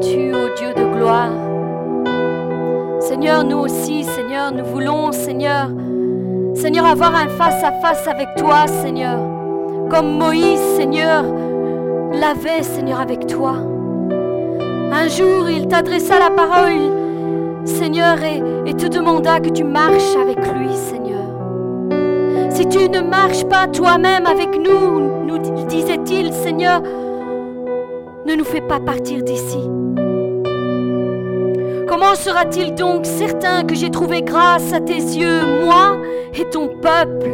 tu, ô Dieu de gloire? Seigneur, nous aussi, Seigneur, nous voulons, Seigneur, Seigneur, avoir un face à face avec toi, Seigneur. Comme Moïse, Seigneur, l'avait, Seigneur, avec toi. Un jour, il t'adressa la parole, Seigneur, et, te demanda que tu marches avec lui, Seigneur. Si tu ne marches pas toi-même avec nous, nous disait-il, Seigneur, ne nous fais pas partir d'ici. Sera-t-il donc certain que j'ai trouvé grâce à tes yeux, moi et ton peuple?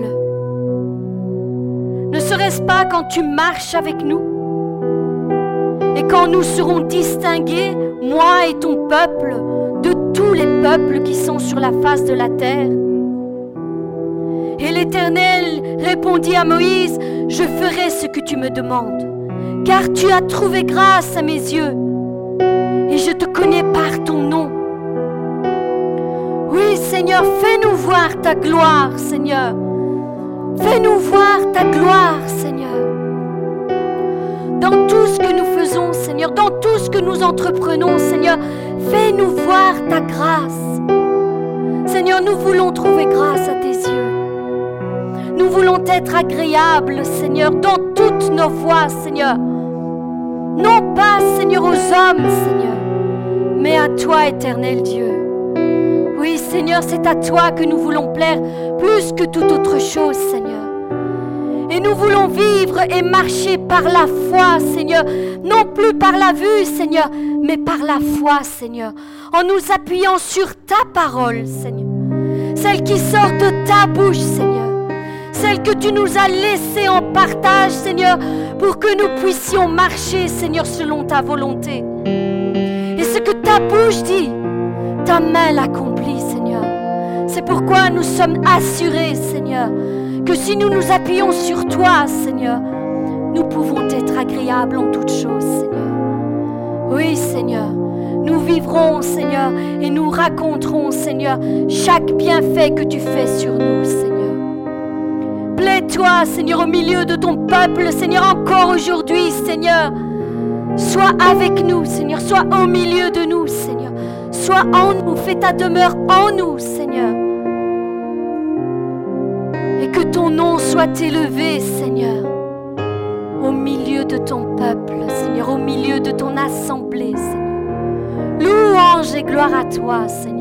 Ne serait-ce pas quand tu marches avec nous? Et quand nous serons distingués, moi et ton peuple, de tous les peuples qui sont sur la face de la terre? Et l'Éternel répondit à Moïse, je ferai ce que tu me demandes car tu as trouvé grâce à mes yeux, et je te connais par Seigneur, fais-nous voir ta gloire, Seigneur. Fais-nous voir ta gloire, Seigneur. Dans tout ce que nous faisons, Seigneur, dans tout ce que nous entreprenons, Seigneur, fais-nous voir ta grâce. Seigneur, nous voulons trouver grâce à tes yeux. Nous voulons être agréables, Seigneur, dans toutes nos voies, Seigneur. Non pas, Seigneur, aux hommes, Seigneur, mais à toi, éternel Dieu. Seigneur, c'est à toi que nous voulons plaire plus que toute autre chose, Seigneur. Et nous voulons vivre et marcher par la foi, Seigneur. Non plus par la vue, Seigneur, mais par la foi, Seigneur. En nous appuyant sur ta parole, Seigneur. Celle qui sort de ta bouche, Seigneur celle que tu nous as laissée en partage, Seigneur, pour que nous puissions marcher, Seigneur, selon ta volonté. Et ce que ta bouche dit, ta main l'accomplit, pourquoi nous sommes assurés, Seigneur, que si nous nous appuyons sur toi, Seigneur, nous pouvons être agréables en toutes choses, Seigneur. Oui, Seigneur, nous vivrons, Seigneur, et nous raconterons, Seigneur, chaque bienfait que tu fais sur nous, Seigneur. Plais-toi, Seigneur, au milieu de ton peuple, Seigneur, encore aujourd'hui, Seigneur. Sois avec nous, Seigneur. Sois au milieu de nous, Seigneur. Sois en nous. Fais ta demeure en nous, Seigneur. Que ton nom soit élevé, Seigneur, au milieu de ton peuple, Seigneur, au milieu de ton assemblée, Seigneur. Louange et gloire à toi, Seigneur.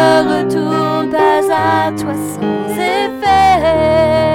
ne retourne pas à toi sans effet.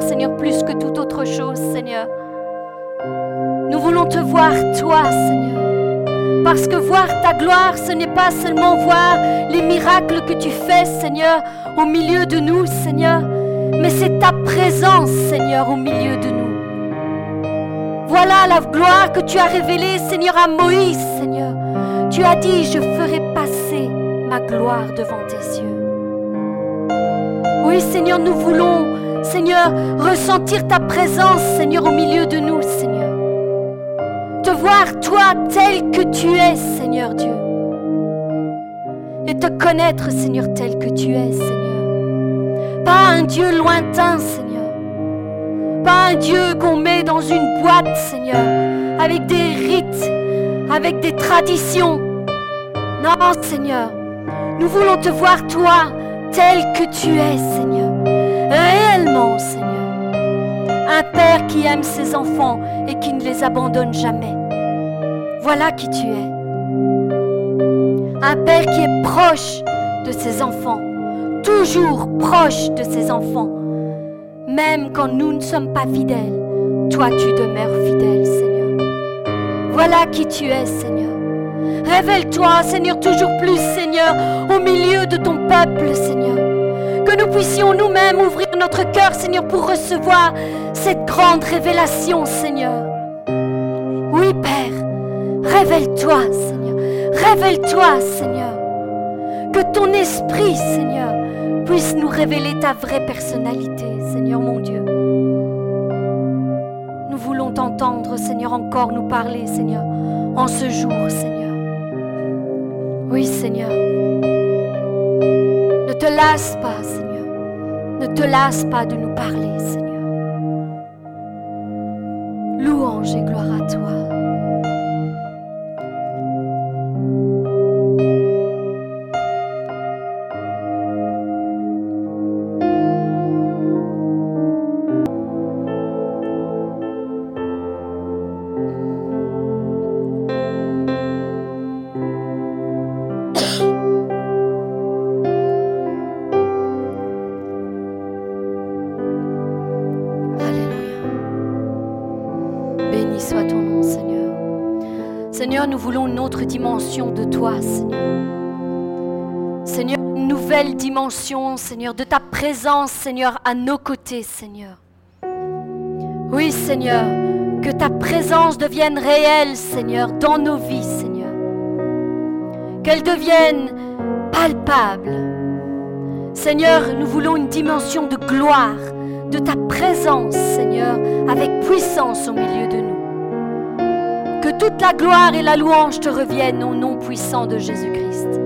Seigneur, plus que toute autre chose, Seigneur. Nous voulons te voir, toi, Seigneur. Parce que voir ta gloire, ce n'est pas seulement voir les miracles que tu fais, Seigneur, au milieu de nous, Seigneur, mais c'est ta présence, Seigneur, au milieu de nous. Voilà la gloire que tu as révélée, Seigneur, à Moïse, Seigneur. Tu as dit, je ferai passer ma gloire devant tes yeux. Oui, Seigneur, nous voulons, Seigneur, ressentir ta présence, Seigneur, au milieu de nous, Seigneur. Te voir, toi, tel que tu es, Seigneur Dieu. Et te connaître, Seigneur, tel que tu es, Seigneur. Pas un Dieu lointain, Seigneur. Pas un Dieu qu'on met dans une boîte, Seigneur, avec des rites, avec des traditions. Non, Seigneur. Nous voulons te voir, toi, tel que tu es, Seigneur. Seigneur. Un Père qui aime ses enfants et qui ne les abandonne jamais. Voilà qui tu es. Un Père qui est proche de ses enfants. Toujours proche de ses enfants. Même quand nous ne sommes pas fidèles, toi tu demeures fidèle, Seigneur. Voilà qui tu es, Seigneur. Révèle-toi, Seigneur, toujours plus, Seigneur, au milieu de ton peuple, Seigneur. Que nous puissions nous-mêmes ouvrir notre cœur, Seigneur, pour recevoir cette grande révélation, Seigneur. Oui, Père, révèle-toi, Seigneur. Révèle-toi, Seigneur. Que ton esprit, Seigneur, puisse nous révéler ta vraie personnalité, Seigneur mon Dieu. Nous voulons t'entendre, Seigneur, encore nous parler, Seigneur, en ce jour, Seigneur. Oui, Seigneur. Ne te lasse pas, Seigneur. Ne te lasse pas de nous parler, Seigneur. Louange et gloire à toi. Dimension, Seigneur, de ta présence, Seigneur, à nos côtés, Seigneur. Oui, Seigneur, que ta présence devienne réelle, Seigneur, dans nos vies, Seigneur. Qu'elle devienne palpable. Seigneur, nous voulons une dimension de gloire, de ta présence, Seigneur, avec puissance au milieu de nous. Que toute la gloire et la louange te reviennent au nom puissant de Jésus-Christ.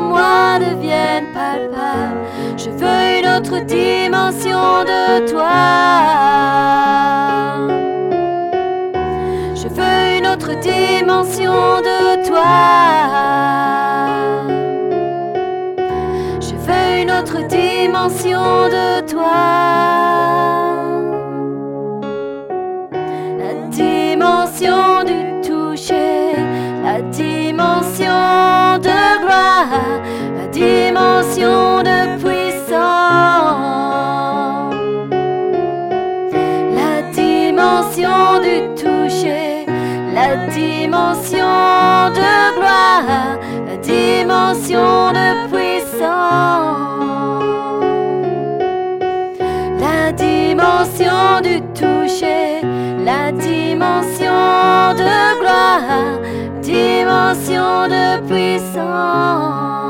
moi devienne palpable. Je veux une autre dimension de toi. Je veux une autre dimension de toi. Je veux une autre dimension de toi. dimension de puissance, la dimension du toucher, la dimension de gloire, la dimension de puissance, la dimension du toucher, la dimension de gloire, dimension de puissance.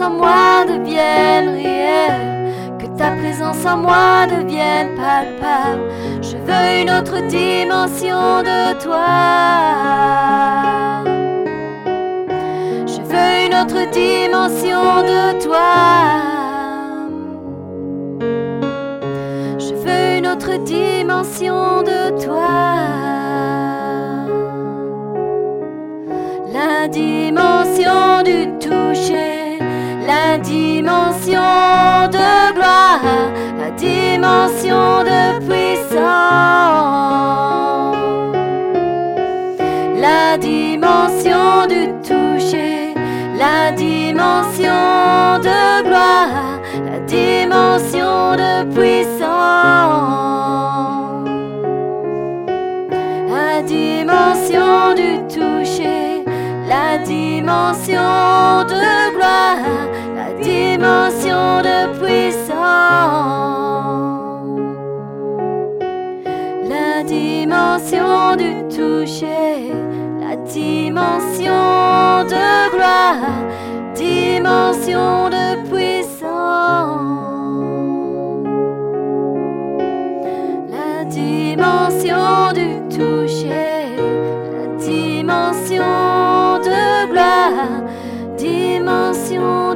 En moi devienne réelle, que ta présence en moi devienne palpable. Je veux une autre dimension de toi. Je veux une autre dimension de toi. Je veux une autre dimension de toi. La dimension du toucher la dimension de gloire, la dimension de puissance, la dimension du toucher, la dimension de gloire, la dimension de puissance, la dimension du toucher, la dimension de gloire dimension de puissance, la dimension du toucher, la dimension de gloire, dimension de puissance, la dimension du toucher, la dimension de gloire, dimension de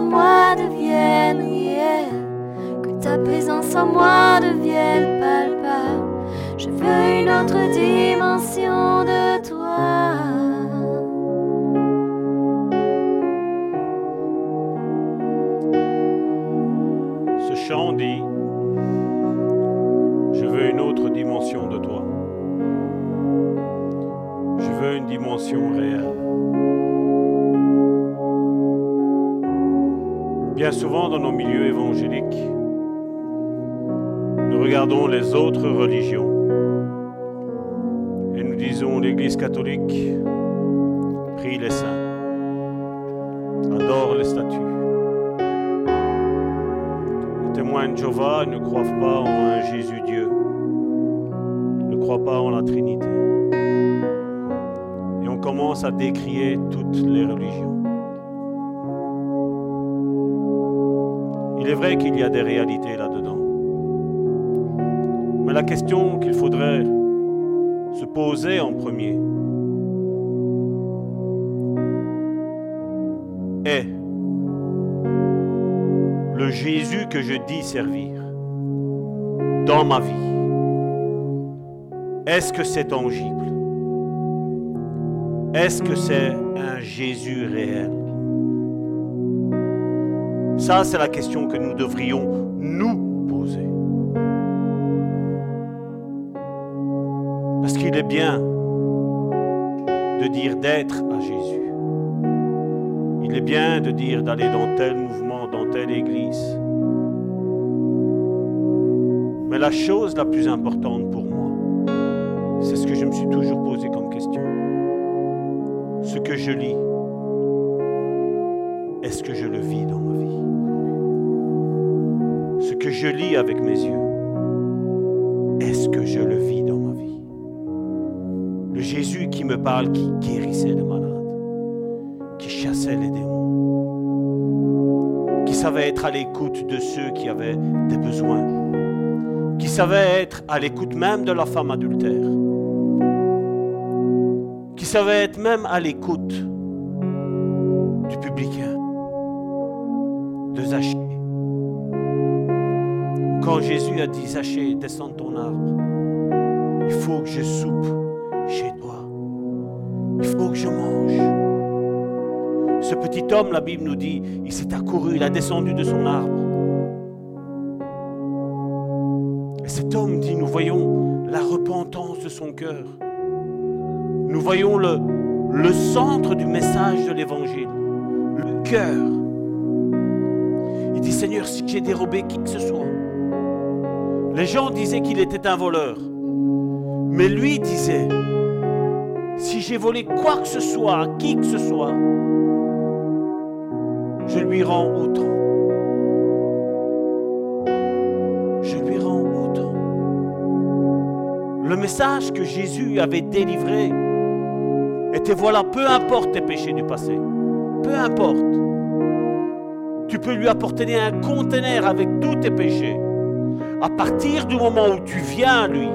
Moi devienne réelle, que ta présence en moi devienne palpable. Je veux une autre dimension de toi. Ce chant dit, je veux une autre dimension de toi. Je veux une dimension réelle. Bien souvent dans nos milieux évangéliques, nous regardons les autres religions et nous disons l'Église catholique prie les saints, adore les statues. Les témoins de Jéhovah ne croient pas en un Jésus Dieu, ne croient pas en la Trinité. Et on commence à décrier toutes les religions. Il est vrai qu'il y a des réalités là-dedans. Mais la question qu'il faudrait se poser en premier est le Jésus que je dis servir dans ma vie. Est-ce que c'est tangible? Est-ce que c'est un Jésus réel? Ça, c'est la question que nous devrions nous poser. Parce qu'il est bien de dire d'être à Jésus. Il est bien de dire d'aller dans tel mouvement, dans telle église. Mais la chose la plus importante pour moi, c'est ce que je me suis toujours posé comme question. Ce que je lis, est-ce que je le vis dans je lis avec mes yeux, est-ce que je le vis dans ma vie? Le Jésus qui me parle, qui guérissait les malades, qui chassait les démons, qui savait être à l'écoute de ceux qui avaient des besoins, qui savait être à l'écoute même de la femme adultère, qui savait être même à l'écoute du publicain, Jésus a dit, Zachée, descends de ton arbre, il faut que je soupe chez toi. Il faut que je mange. Ce petit homme, la Bible nous dit, il s'est accouru, il a descendu de son arbre. Et cet homme dit, nous voyons la repentance de son cœur. Nous voyons le, le centre du message de l'évangile, le cœur. Il dit, Seigneur, si j'ai dérobé qui que ce soit, les gens disaient qu'il était un voleur. Mais lui disait, si j'ai volé quoi que ce soit qui que ce soit, je lui rends autant. Je lui rends autant. Le message que Jésus avait délivré était voilà, peu importe tes péchés du passé, peu importe. Tu peux lui apporter un conteneur avec tous tes péchés. À partir du moment où tu viens à lui,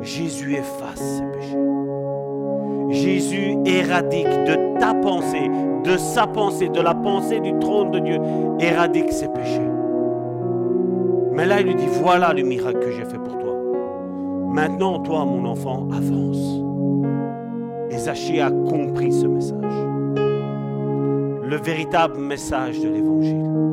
Jésus efface ses péchés. Jésus éradique de ta pensée, de sa pensée, de la pensée du trône de Dieu, éradique ses péchés. Mais là, il lui dit, voilà le miracle que j'ai fait pour toi. Maintenant, toi, mon enfant, avance. Et Zachée a compris ce message. Le véritable message de l'Évangile.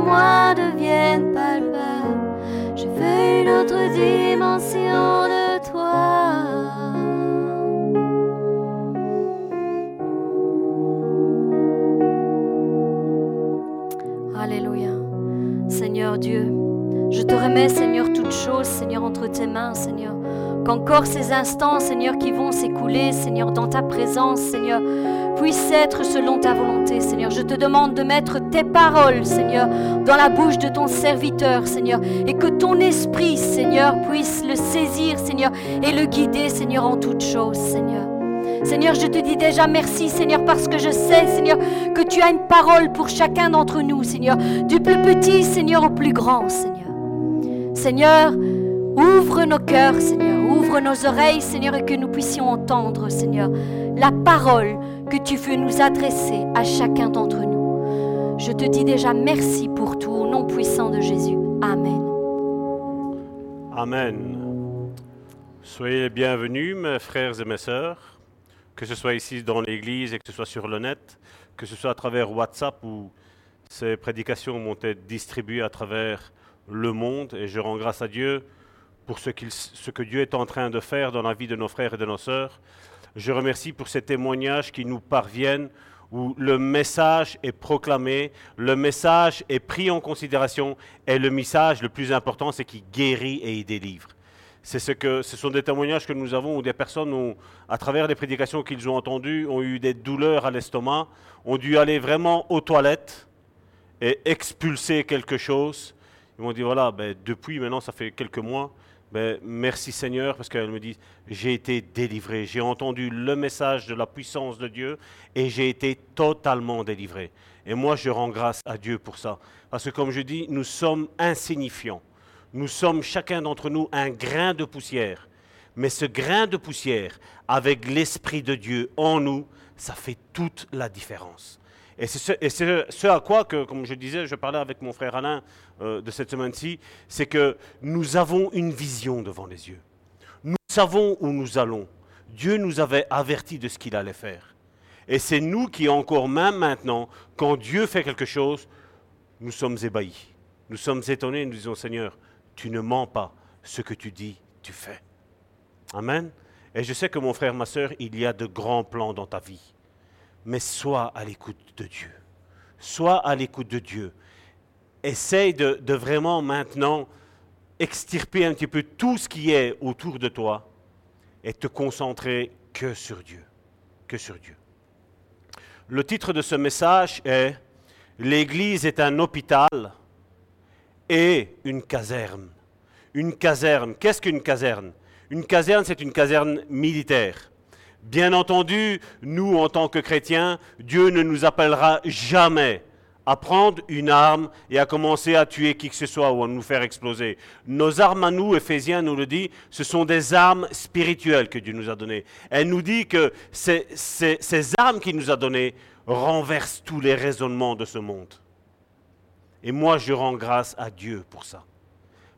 Moi devienne palpable. Je veux une autre dimension de toi. Alléluia. Seigneur Dieu. Je te remets, Seigneur, toutes choses, Seigneur, entre tes mains, Seigneur. Qu'encore ces instants, Seigneur, qui vont s'écouler, Seigneur, dans ta présence, Seigneur, puissent être selon ta volonté, Seigneur. Je te demande de mettre tes paroles, Seigneur, dans la bouche de ton serviteur, Seigneur, et que ton esprit, Seigneur, puisse le saisir, Seigneur, et le guider, Seigneur, en toutes choses, Seigneur. Seigneur, je te dis déjà merci, Seigneur, parce que je sais, Seigneur, que tu as une parole pour chacun d'entre nous, Seigneur, du plus petit, Seigneur, au plus grand, Seigneur. Seigneur, ouvre nos cœurs, Seigneur, ouvre nos oreilles, Seigneur, et que nous puissions entendre, Seigneur, la parole que tu veux nous adresser à chacun d'entre nous. Je te dis déjà merci pour tout, au nom puissant de Jésus. Amen. Amen. Soyez les bienvenus, mes frères et mes sœurs, que ce soit ici dans l'église et que ce soit sur le net, que ce soit à travers WhatsApp où ces prédications vont être distribuées à travers le monde. Et je rends grâce à Dieu pour ce, que Dieu est en train de faire dans la vie de nos frères et de nos sœurs. Je remercie pour ces témoignages qui nous parviennent où le message est proclamé, le message est pris en considération et le message le plus important, c'est qu'il guérit et il délivre. C'est ce que, ce sont des témoignages que nous avons où des personnes, à travers les prédications qu'ils ont entendues, ont eu des douleurs à l'estomac, ont dû aller vraiment aux toilettes et expulser quelque chose. Ils m'ont dit voilà, ben, depuis maintenant, ça fait quelques mois, merci Seigneur, parce qu'elle me dit j'ai été délivré, j'ai entendu le message de la puissance de Dieu et j'ai été totalement délivré. Et moi, je rends grâce à Dieu pour ça. Parce que comme je dis, nous sommes insignifiants. Nous sommes chacun d'entre nous un grain de poussière. Mais ce grain de poussière, avec l'Esprit de Dieu en nous, ça fait toute la différence. Et c'est ce, à quoi, que, comme je disais, je parlais avec mon frère Alain euh, de cette semaine-ci, c'est que nous avons une vision devant les yeux. Nous savons où nous allons. Dieu nous avait avertis de ce qu'il allait faire. Et c'est nous qui, encore même maintenant, quand Dieu fait quelque chose, nous sommes ébahis. Nous sommes étonnés, nous disons, Seigneur, tu ne mens pas. Ce que tu dis, tu fais. Amen. Et je sais que mon frère, ma soeur, il y a de grands plans dans ta vie mais sois à l'écoute de Dieu. Sois à l'écoute de Dieu. Essaye de, vraiment maintenant extirper un petit peu tout ce qui est autour de toi et te concentrer que sur Dieu. Que sur Dieu. Le titre de ce message est L'Église est un hôpital et une caserne. Une caserne. Qu'est-ce qu'une caserne? Une caserne, c'est une caserne militaire. Bien entendu, nous, en tant que chrétiens, Dieu ne nous appellera jamais à prendre une arme et à commencer à tuer qui que ce soit ou à nous faire exploser. Nos armes à nous, Ephésiens nous le dit, ce sont des armes spirituelles que Dieu nous a données. Elle nous dit que ces, ces armes qu'il nous a données renversent tous les raisonnements de ce monde. Et moi, je rends grâce à Dieu pour ça.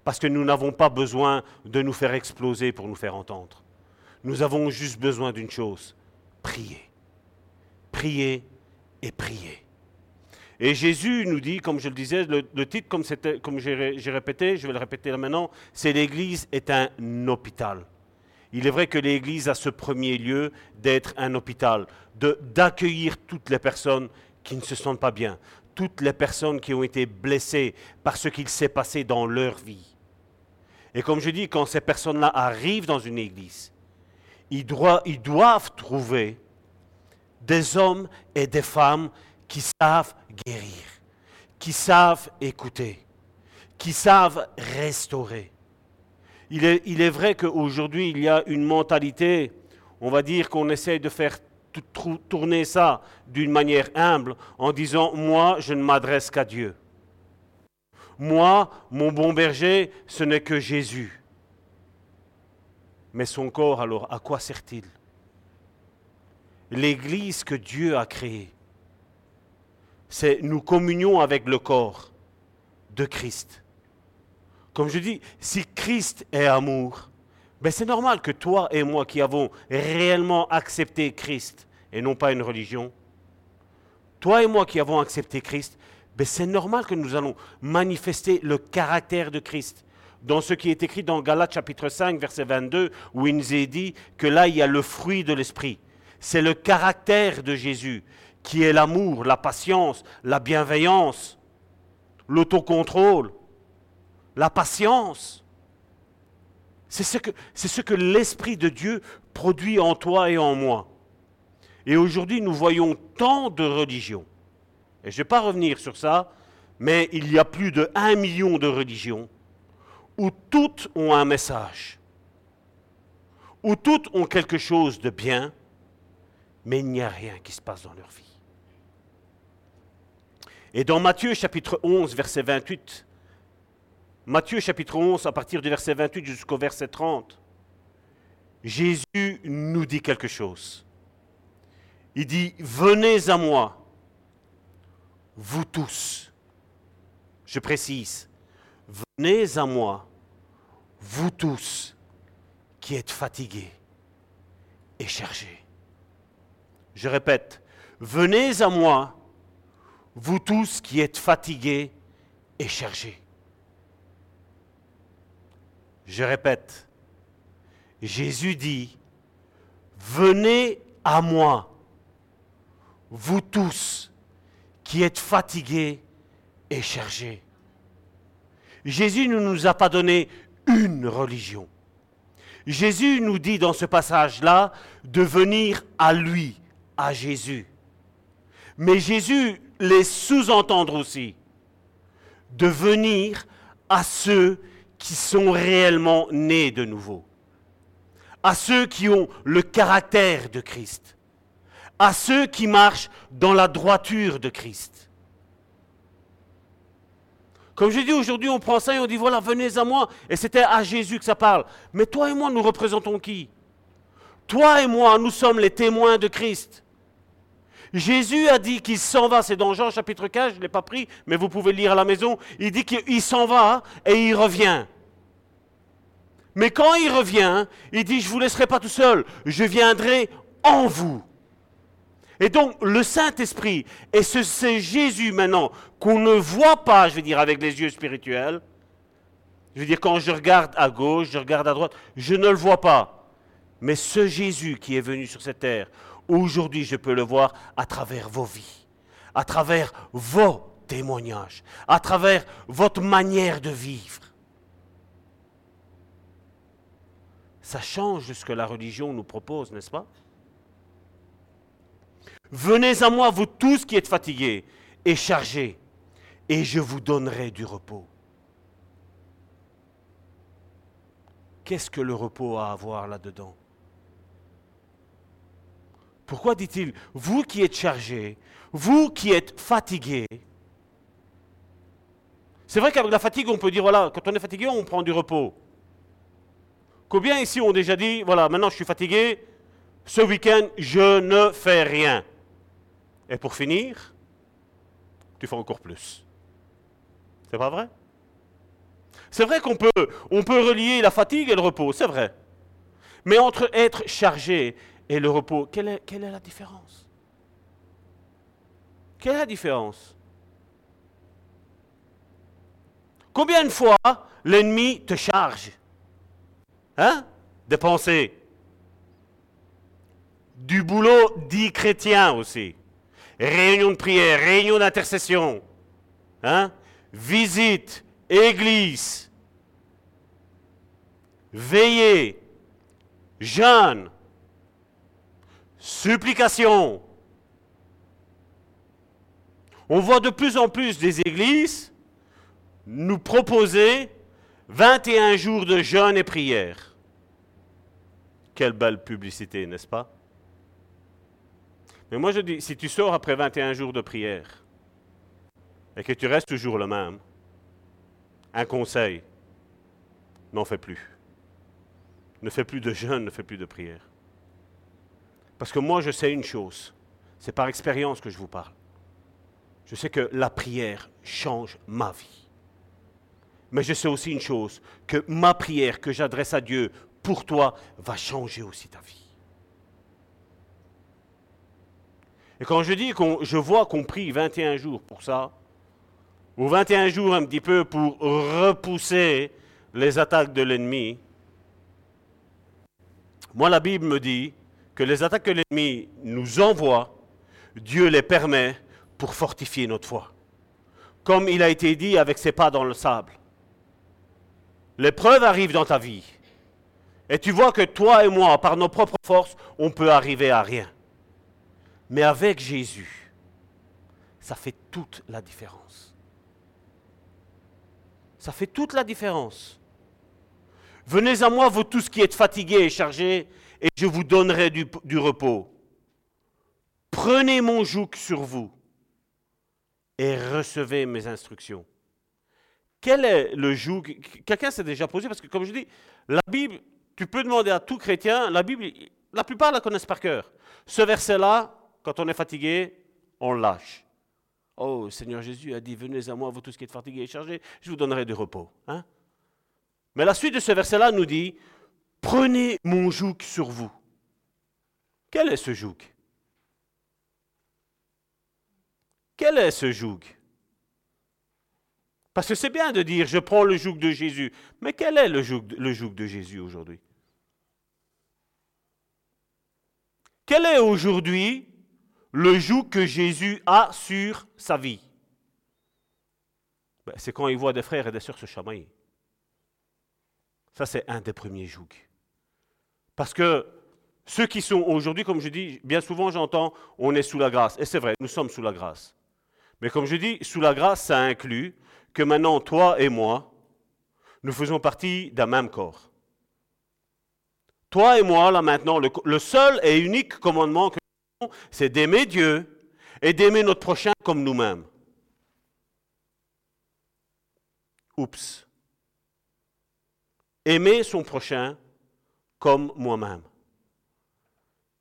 Parce que nous n'avons pas besoin de nous faire exploser pour nous faire entendre. Nous avons juste besoin d'une chose, prier. Prier et prier. Et Jésus nous dit, comme je le disais, le, titre, comme, comme j'ai répété, je vais le répéter maintenant, c'est l'Église est un hôpital. Il est vrai que l'Église a ce premier lieu d'être un hôpital, d'accueillir toutes les personnes qui ne se sentent pas bien, toutes les personnes qui ont été blessées par ce qu'il s'est passé dans leur vie. Et comme je dis, quand ces personnes-là arrivent dans une Église, ils doivent, trouver des hommes et des femmes qui savent guérir, qui savent écouter, qui savent restaurer. Il est, il est vrai qu'aujourd'hui, il y a une mentalité, on va dire qu'on essaie de faire tourner ça d'une manière humble en disant, moi, je ne m'adresse qu'à Dieu. Moi, mon bon berger, ce n'est que Jésus. Mais son corps, alors, à quoi sert-il? L'Église que Dieu a créée, c'est nous communions avec le corps de Christ. Comme je dis, si Christ est amour, ben c'est normal que toi et moi qui avons réellement accepté Christ et non pas une religion, toi et moi qui avons accepté Christ, ben c'est normal que nous allons manifester le caractère de Christ dans ce qui est écrit dans Galates chapitre 5, verset 22, où il nous est dit que là, il y a le fruit de l'esprit. C'est le caractère de Jésus, qui est l'amour, la patience, la bienveillance, l'autocontrôle. la patience. C'est ce que, l'Esprit de Dieu produit en toi et en moi. Et aujourd'hui, nous voyons tant de religions. Et je ne vais pas revenir sur ça, mais il y a plus de 1 million de religions où toutes ont un message, où toutes ont quelque chose de bien, mais il n'y a rien qui se passe dans leur vie. Et dans Matthieu chapitre 11, verset 28, Matthieu chapitre 11, à partir du verset 28 jusqu'au verset 30, Jésus nous dit quelque chose. Il dit, venez à moi, vous tous. Je précise, venez à moi, vous tous qui êtes fatigués et chargés. Je répète, venez à moi, vous tous qui êtes fatigués et chargés. Je répète, Jésus dit, venez à moi, vous tous qui êtes fatigués et chargés. Jésus ne nous a pas donné une religion. Jésus nous dit dans ce passage-là de venir à lui, à Jésus. Mais Jésus les sous-entendre aussi, de venir à ceux qui sont réellement nés de nouveau, à ceux qui ont le caractère de Christ, à ceux qui marchent dans la droiture de Christ. Comme je dis aujourd'hui, on prend ça et on dit voilà, venez à moi. Et c'était à Jésus que ça parle. Mais toi et moi, nous représentons qui? Toi et moi, nous sommes les témoins de Christ. Jésus a dit qu'il s'en va, c'est dans Jean chapitre 15, je ne l'ai pas pris, mais vous pouvez lire à la maison. Il dit qu'il s'en va et il revient. Mais quand il revient, il dit, je ne vous laisserai pas tout seul, je viendrai en vous. Et donc le Saint-Esprit, et c'est Jésus maintenant qu'on ne voit pas, je veux dire, avec les yeux spirituels. Je veux dire, quand je regarde à gauche, je regarde à droite, je ne le vois pas. Mais ce Jésus qui est venu sur cette terre, Aujourd'hui, je peux le voir à travers vos vies, à travers vos témoignages, à travers votre manière de vivre. Ça change ce que la religion nous propose, n'est-ce pas? Venez à moi, vous tous qui êtes fatigués et chargés, et je vous donnerai du repos. Qu'est-ce que le repos a à voir là-dedans? Pourquoi dit-il, vous qui êtes chargés, vous qui êtes fatigués, c'est vrai qu'avec la fatigue, on peut dire, voilà, quand on est fatigué, on prend du repos. Combien ici ont déjà dit, voilà, maintenant je suis fatigué, ce week-end, je ne fais rien. Et pour finir, tu fais encore plus. C'est pas vrai? C'est vrai qu'on peut, on peut relier la fatigue et le repos, c'est vrai. Mais entre être chargé et le repos, quelle est, quelle est la différence? Quelle est la différence? Combien de fois l'ennemi te charge? Hein? Des pensées. Du boulot dit chrétien aussi. Réunion de prière, réunion d'intercession. Hein? Visite, église. Veillez, jeûne, supplication. On voit de plus en plus des églises nous proposer 21 jours de jeûne et prière. Quelle belle publicité, n'est-ce pas? Mais moi je dis, si tu sors après 21 jours de prière et que tu restes toujours le même, un conseil, n'en fais plus. Ne fais plus de jeûne, ne fais plus de prière. Parce que moi, je sais une chose. C'est par expérience que je vous parle. Je sais que la prière change ma vie. Mais je sais aussi une chose, que ma prière que j'adresse à Dieu pour toi va changer aussi ta vie. Et quand je dis que je vois qu'on prie 21 jours pour ça, ou 21 jours un petit peu pour repousser les attaques de l'ennemi, moi la Bible me dit que les attaques que l'ennemi nous envoie, Dieu les permet pour fortifier notre foi. Comme il a été dit avec ses pas dans le sable. l'épreuve arrive dans ta vie. Et tu vois que toi et moi, par nos propres forces, on peut arriver à rien. Mais avec Jésus, ça fait toute la différence. Ça fait toute la différence. Venez à moi, vous tous qui êtes fatigués et chargés, et je vous donnerai du, repos. Prenez mon joug sur vous et recevez mes instructions. Quel est le joug? Quelqu'un s'est déjà posé, parce que comme je dis, la Bible, tu peux demander à tout chrétien, la Bible, la plupart la connaissent par cœur. Ce verset-là, quand on est fatigué, on lâche. Oh, Seigneur Jésus a dit, venez à moi, vous tous qui êtes fatigués et chargés, je vous donnerai du repos. Hein? Mais la suite de ce verset-là nous dit, prenez mon joug sur vous. Quel est ce joug? Quel est ce joug? Parce que c'est bien de dire, je prends le joug de Jésus, mais quel est le joug, le joug de Jésus aujourd'hui? Quel est aujourd'hui le joug que Jésus a sur sa vie ben, C'est quand il voit des frères et des sœurs se chamailler. Ça, c'est un des premiers jougs. Parce que ceux qui sont aujourd'hui, comme je dis, bien souvent j'entends, on est sous la grâce. Et c'est vrai, nous sommes sous la grâce. Mais comme je dis, sous la grâce, ça inclut que maintenant, toi et moi, nous faisons partie d'un même corps. Toi et moi, là maintenant, le, seul et unique commandement que c'est d'aimer Dieu et d'aimer notre prochain comme nous-mêmes. Oups. Aimer son prochain comme moi-même.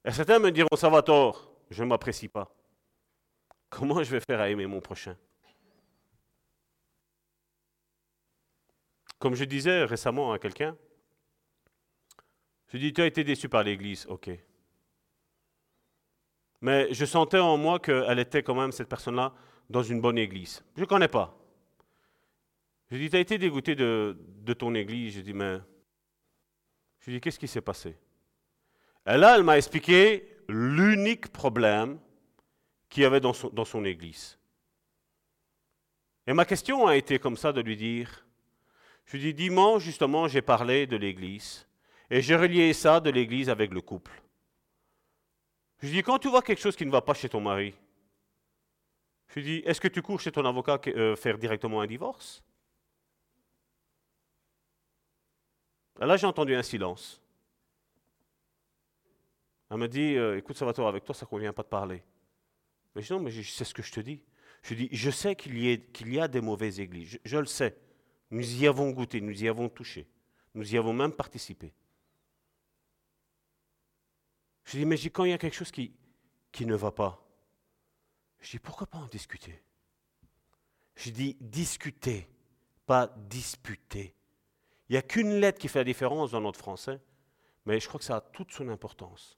Et certains me diront, ça va tort, je ne m'apprécie pas. Comment je vais faire à aimer mon prochain? Comme je disais récemment à quelqu'un, je dis, tu as été déçu par l'Église, ok. Mais je sentais en moi qu'elle était quand même, cette personne-là, dans une bonne Église. Je ne connais pas. Je dis, tu as été dégoûté de, ton Église? Je dis, mais... Je dis, qu'est-ce qui s'est passé? Et là, elle m'a expliqué l'unique problème qu'il y avait dans son, dans son Église. Et ma question a été comme ça de lui dire, je dis, dimanche, justement, j'ai parlé de l'Église. Et j'ai relié ça de l'Église avec le couple. Je dis, quand tu vois quelque chose qui ne va pas chez ton mari, je dis, est-ce que tu cours chez ton avocat euh, faire directement un divorce? Là, j'ai entendu un silence. Elle m'a dit, euh, écoute, ça va toi, avec toi, ça ne convient pas de parler. Mais je dis, non, mais c'est ce que je te dis. Je dis, je sais qu'il y, a des mauvaises églises, je le sais. Nous y avons goûté, nous y avons touché, nous y avons même participé. Je dis, mais quand il y a quelque chose qui, qui ne va pas, je dis, pourquoi pas en discuter? Je dis, discuter, pas disputer. Il n'y a qu'une lettre qui fait la différence dans notre français, mais je crois que ça a toute son importance.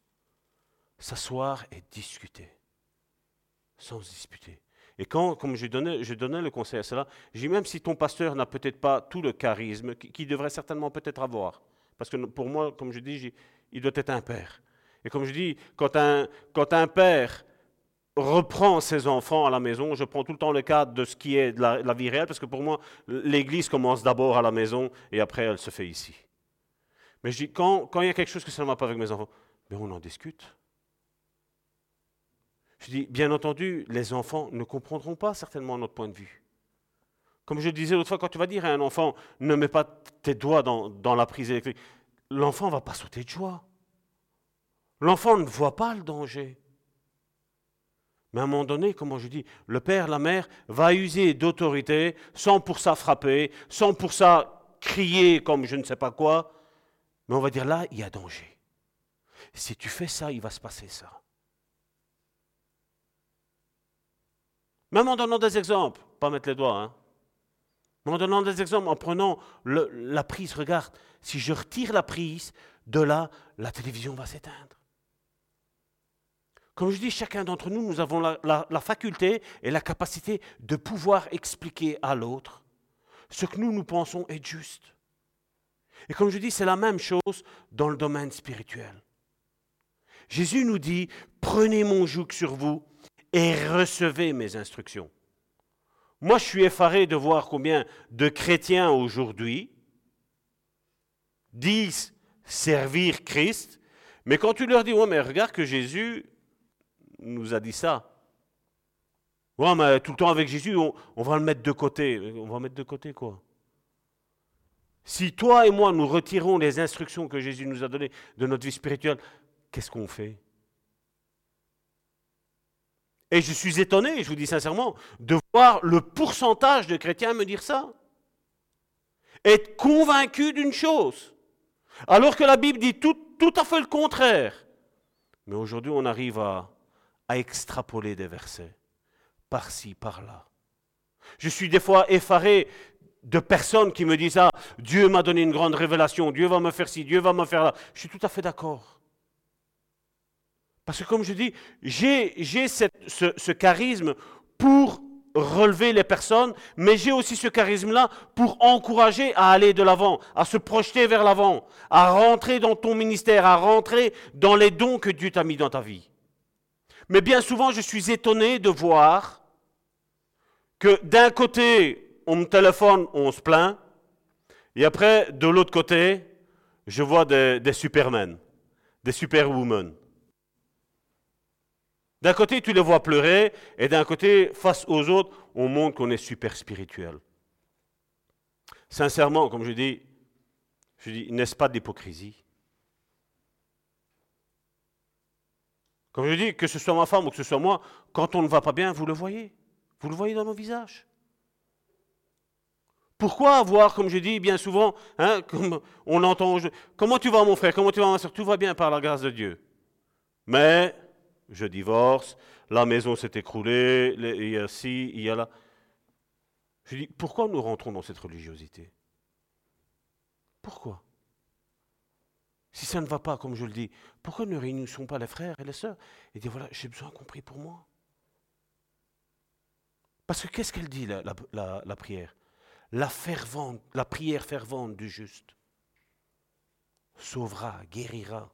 S'asseoir et discuter, sans disputer. Et quand, comme je donnais, je donnais le conseil à cela, je dis même si ton pasteur n'a peut-être pas tout le charisme qu'il devrait certainement peut-être avoir, parce que pour moi, comme je dis, il doit être un père. Et comme je dis, quand un, quand un père reprend ses enfants à la maison, je prends tout le temps le cadre de ce qui est de la, vie réelle, parce que pour moi, l'Église commence d'abord à la maison et après elle se fait ici. Mais je dis, quand, quand il y a quelque chose que ça ne va pas avec mes enfants, mais on en discute. Je dis, bien entendu, les enfants ne comprendront pas certainement notre point de vue. Comme je disais l'autre fois, quand tu vas dire à un enfant, ne mets pas tes doigts dans, dans la prise électrique, l'enfant ne va pas sauter de joie. L'enfant ne voit pas le danger. Mais à un moment donné, comment je dis, le père, la mère va user d'autorité sans pour ça frapper, sans pour ça crier comme je ne sais pas quoi. Mais on va dire là, il y a danger. Si tu fais ça, il va se passer ça. Même en donnant des exemples, pas mettre les doigts, hein. En donnant des exemples, en prenant la prise, regarde, si je retire la prise, de là, la télévision va s'éteindre. Comme je dis, chacun d'entre nous, nous avons la, faculté et la capacité de pouvoir expliquer à l'autre ce que nous, nous pensons être juste. Et comme je dis, c'est la même chose dans le domaine spirituel. Jésus nous dit, prenez mon joug sur vous et recevez mes instructions. Moi, je suis effaré de voir combien de chrétiens aujourd'hui disent servir Christ, mais quand tu leur dis, ouais, mais regarde que Jésus nous a dit ça. Ouais, mais tout le temps avec Jésus, on, va le mettre de côté. On va mettre de côté quoi Si toi et moi, nous retirons les instructions que Jésus nous a données de notre vie spirituelle, qu'est-ce qu'on fait? Et je suis étonné, je vous dis sincèrement, de voir le pourcentage de chrétiens me dire ça. Être convaincu d'une chose. Alors que la Bible dit tout à fait le contraire. Mais aujourd'hui, on arrive à, à extrapoler des versets, par-ci, par-là. Je suis des fois effaré de personnes qui me disent Ah, Dieu m'a donné une grande révélation, Dieu va me faire ci, Dieu va me faire là. Je suis tout à fait d'accord. Parce que comme je dis, j'ai ce, ce charisme pour relever les personnes, mais j'ai aussi ce charisme-là pour encourager à aller de l'avant, à se projeter vers l'avant, à rentrer dans ton ministère, à rentrer dans les dons que Dieu t'a mis dans ta vie. Mais bien souvent, je suis étonné de voir que d'un côté, on me téléphone, on se plaint, et après, de l'autre côté, je vois des, supermen, des superwomen. D'un côté, tu les vois pleurer, et d'un côté, face aux autres, on montre qu'on est super spirituel. Sincèrement, comme je dis, je dis, n'est-ce pas d'hypocrisie Comme je dis, que ce soit ma femme ou que ce soit moi, quand on ne va pas bien, vous le voyez. Vous le voyez dans nos visages. Pourquoi avoir, comme je dis bien souvent, hein, comme on entend, comment tu vas mon frère, comment tu vas ma soeur, tout va bien par la grâce de Dieu. Mais je divorce, la maison s'est écroulée, il y a ci, il y a là. Je dis, pourquoi nous rentrons dans cette religiosité? Pourquoi? Si ça ne va pas, comme je le dis, pourquoi ne réunissons pas les frères et les sœurs et dire, voilà, j'ai besoin compris pour moi? Parce que qu'est-ce qu'elle dit, la, prière? La, fervente, la prière fervente du juste sauvera, guérira.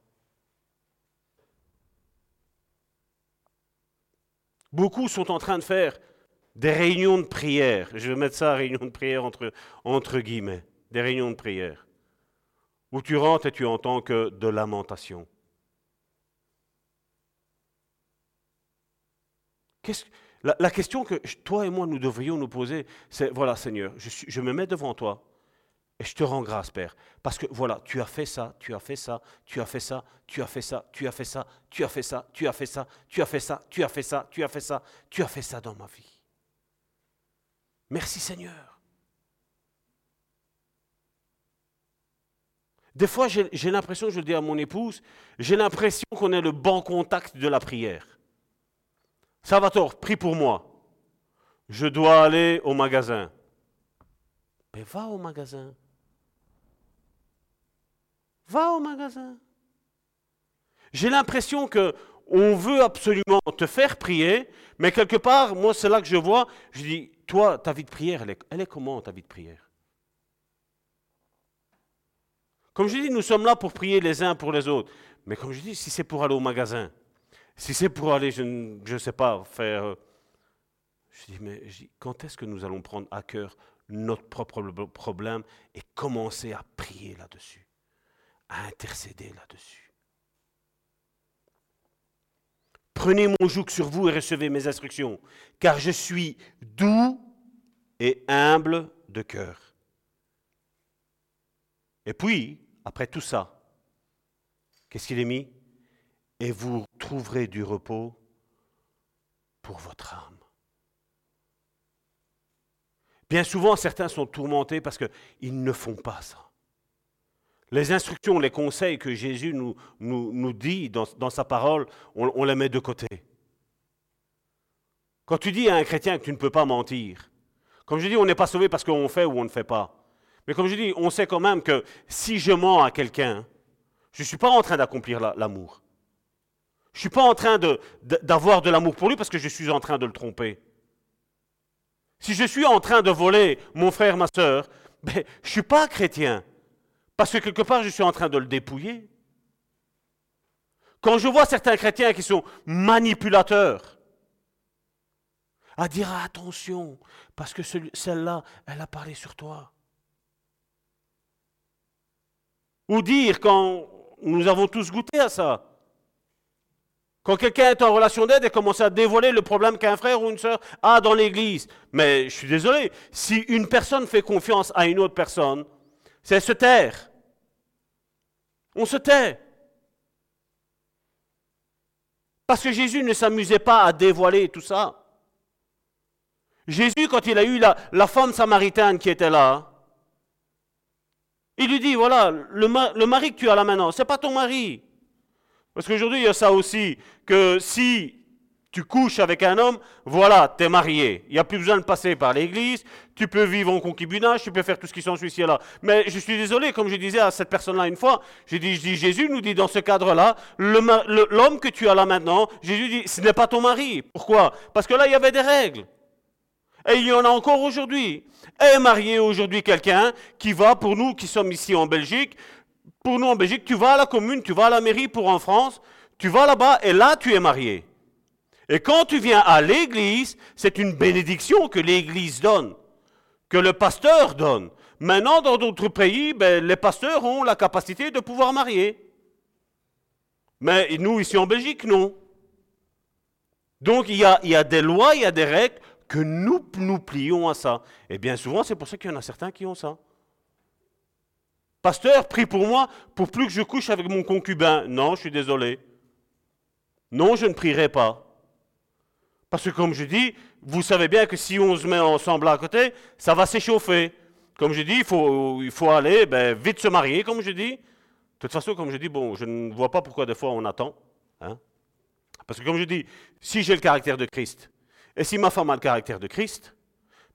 Beaucoup sont en train de faire des réunions de prière. Je vais mettre ça, réunion de prière entre, entre guillemets. Des réunions de prière. Où tu rentres et tu entends que de lamentation. La, question que toi et moi nous devrions nous poser, c'est voilà Seigneur, je, je me mets devant toi. Et je te rends grâce, Père, parce que voilà, tu as fait ça, tu as fait ça, tu as fait ça, tu as fait ça, tu as fait ça, tu as fait ça, tu as fait ça, tu as fait ça, tu as fait ça, tu as fait ça, tu as fait ça dans ma vie. Merci Seigneur. Des fois, j'ai l'impression, je le dis à mon épouse, j'ai l'impression qu'on est le bon contact de la prière. Salvatore, prie pour moi. Je dois aller au magasin. Mais va au magasin. Va au magasin. J'ai l'impression que on veut absolument te faire prier, mais quelque part, moi, c'est là que je vois, je dis, toi, ta vie de prière, elle est, elle est comment, ta vie de prière? Comme je dis, nous sommes là pour prier les uns pour les autres. Mais comme je dis, si c'est pour aller au magasin, si c'est pour aller, je ne sais pas, faire... Euh, je dis, mais je dis, quand est-ce que nous allons prendre à cœur notre propre problème et commencer à prier là-dessus à intercéder là-dessus? Prenez mon joug sur vous et recevez mes instructions, car je suis doux et humble de cœur. Et puis, après tout ça, qu'est-ce qu'il est mis? Et vous trouverez du repos pour votre âme. Bien souvent, certains sont tourmentés parce qu'ils ne font pas ça. Les instructions, les conseils que Jésus nous, dit dans, sa parole, on, les met de côté. Quand tu dis à un chrétien que tu ne peux pas mentir, comme je dis, on n'est pas sauvé parce qu'on fait ou on ne fait pas. Mais comme je dis, on sait quand même que si je mens à quelqu'un, je ne suis pas en train d'accomplir l'amour. Je ne suis pas en train d'avoir de, l'amour pour lui parce que je suis en train de le tromper. Si je suis en train de voler mon frère, ma soeur, ben, je ne suis pas chrétien. Parce que quelque part, je suis en train de le dépouiller. Quand je vois certains chrétiens qui sont manipulateurs, à dire attention, parce que celle-là, elle a parlé sur toi. Ou dire quand nous avons tous goûté à ça. Quand quelqu'un est en relation d'aide et commence à dévoiler le problème qu'un frère ou une sœur a dans l'église. Mais je suis désolé, si une personne fait confiance à une autre personne, c'est se taire. On se tait. Parce que Jésus ne s'amusait pas à dévoiler tout ça. Jésus, quand il a eu la, la femme samaritaine qui était là, il lui dit, voilà, le, mari que tu as là maintenant, ce n'est pas ton mari. Parce qu'aujourd'hui, il y a ça aussi, que si tu couches avec un homme, voilà, tu es marié. Il n'y a plus besoin de passer par l'église, tu peux vivre en concubinage, tu peux faire tout ce qui s'ensuit ici et là. Mais je suis désolé, comme je disais à cette personne-là une fois, j'ai dit, Jésus nous dit dans ce cadre-là, l'homme que tu as là maintenant, Jésus dit, ce n'est pas ton mari. Pourquoi? Parce que là, il y avait des règles. Et il y en a encore aujourd'hui. Est marié aujourd'hui quelqu'un qui va, pour nous qui sommes ici en Belgique, pour nous en Belgique, tu vas à la commune, tu vas à la mairie pour en France, tu vas là-bas et là tu es marié. Et quand tu viens à l'église, c'est une bénédiction que l'église donne, que le pasteur donne. Maintenant, dans d'autres pays, ben, les pasteurs ont la capacité de pouvoir marier. Mais nous, ici en Belgique, non. Donc, il y a, il y a des lois, il y a des règles que nous nous plions à ça. Et bien souvent, c'est pour ça qu'il y en a certains qui ont ça. Pasteur, prie pour moi pour plus que je couche avec mon concubin. Non, je suis désolé. Non, je ne prierai pas. Parce que comme je dis, vous savez bien que si on se met ensemble à côté, ça va s'échauffer. Comme je dis, il faut, aller ben, vite se marier, comme je dis. De toute façon, comme je dis, bon, je ne vois pas pourquoi des fois on attend. Hein. Parce que comme je dis, si j'ai le caractère de Christ, et si ma femme a le caractère de Christ,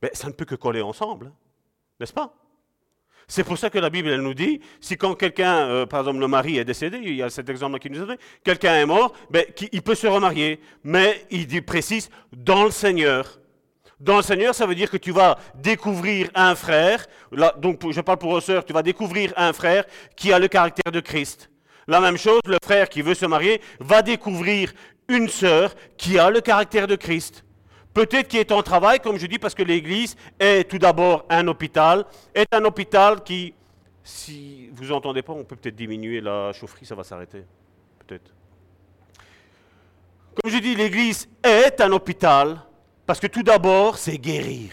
ben, ça ne peut que coller ensemble, hein. n'est-ce pas? C'est pour ça que la Bible elle nous dit, si quand quelqu'un, euh, par exemple le mari est décédé, il y a cet exemple qui nous a donné, quelqu'un est mort, ben, il peut se remarier, mais il précise, dans le Seigneur. Dans le Seigneur, ça veut dire que tu vas découvrir un frère, là, donc je parle pour vos sœurs, tu vas découvrir un frère qui a le caractère de Christ. La même chose, le frère qui veut se marier va découvrir une sœur qui a le caractère de Christ. Peut-être qu'il est en travail, comme je dis, parce que l'Église est tout d'abord un hôpital, est un hôpital qui, si vous n'entendez pas, on peut peut-être diminuer la chaufferie, ça va s'arrêter. Peut-être. Comme je dis, l'Église est un hôpital, parce que tout d'abord, c'est guérir.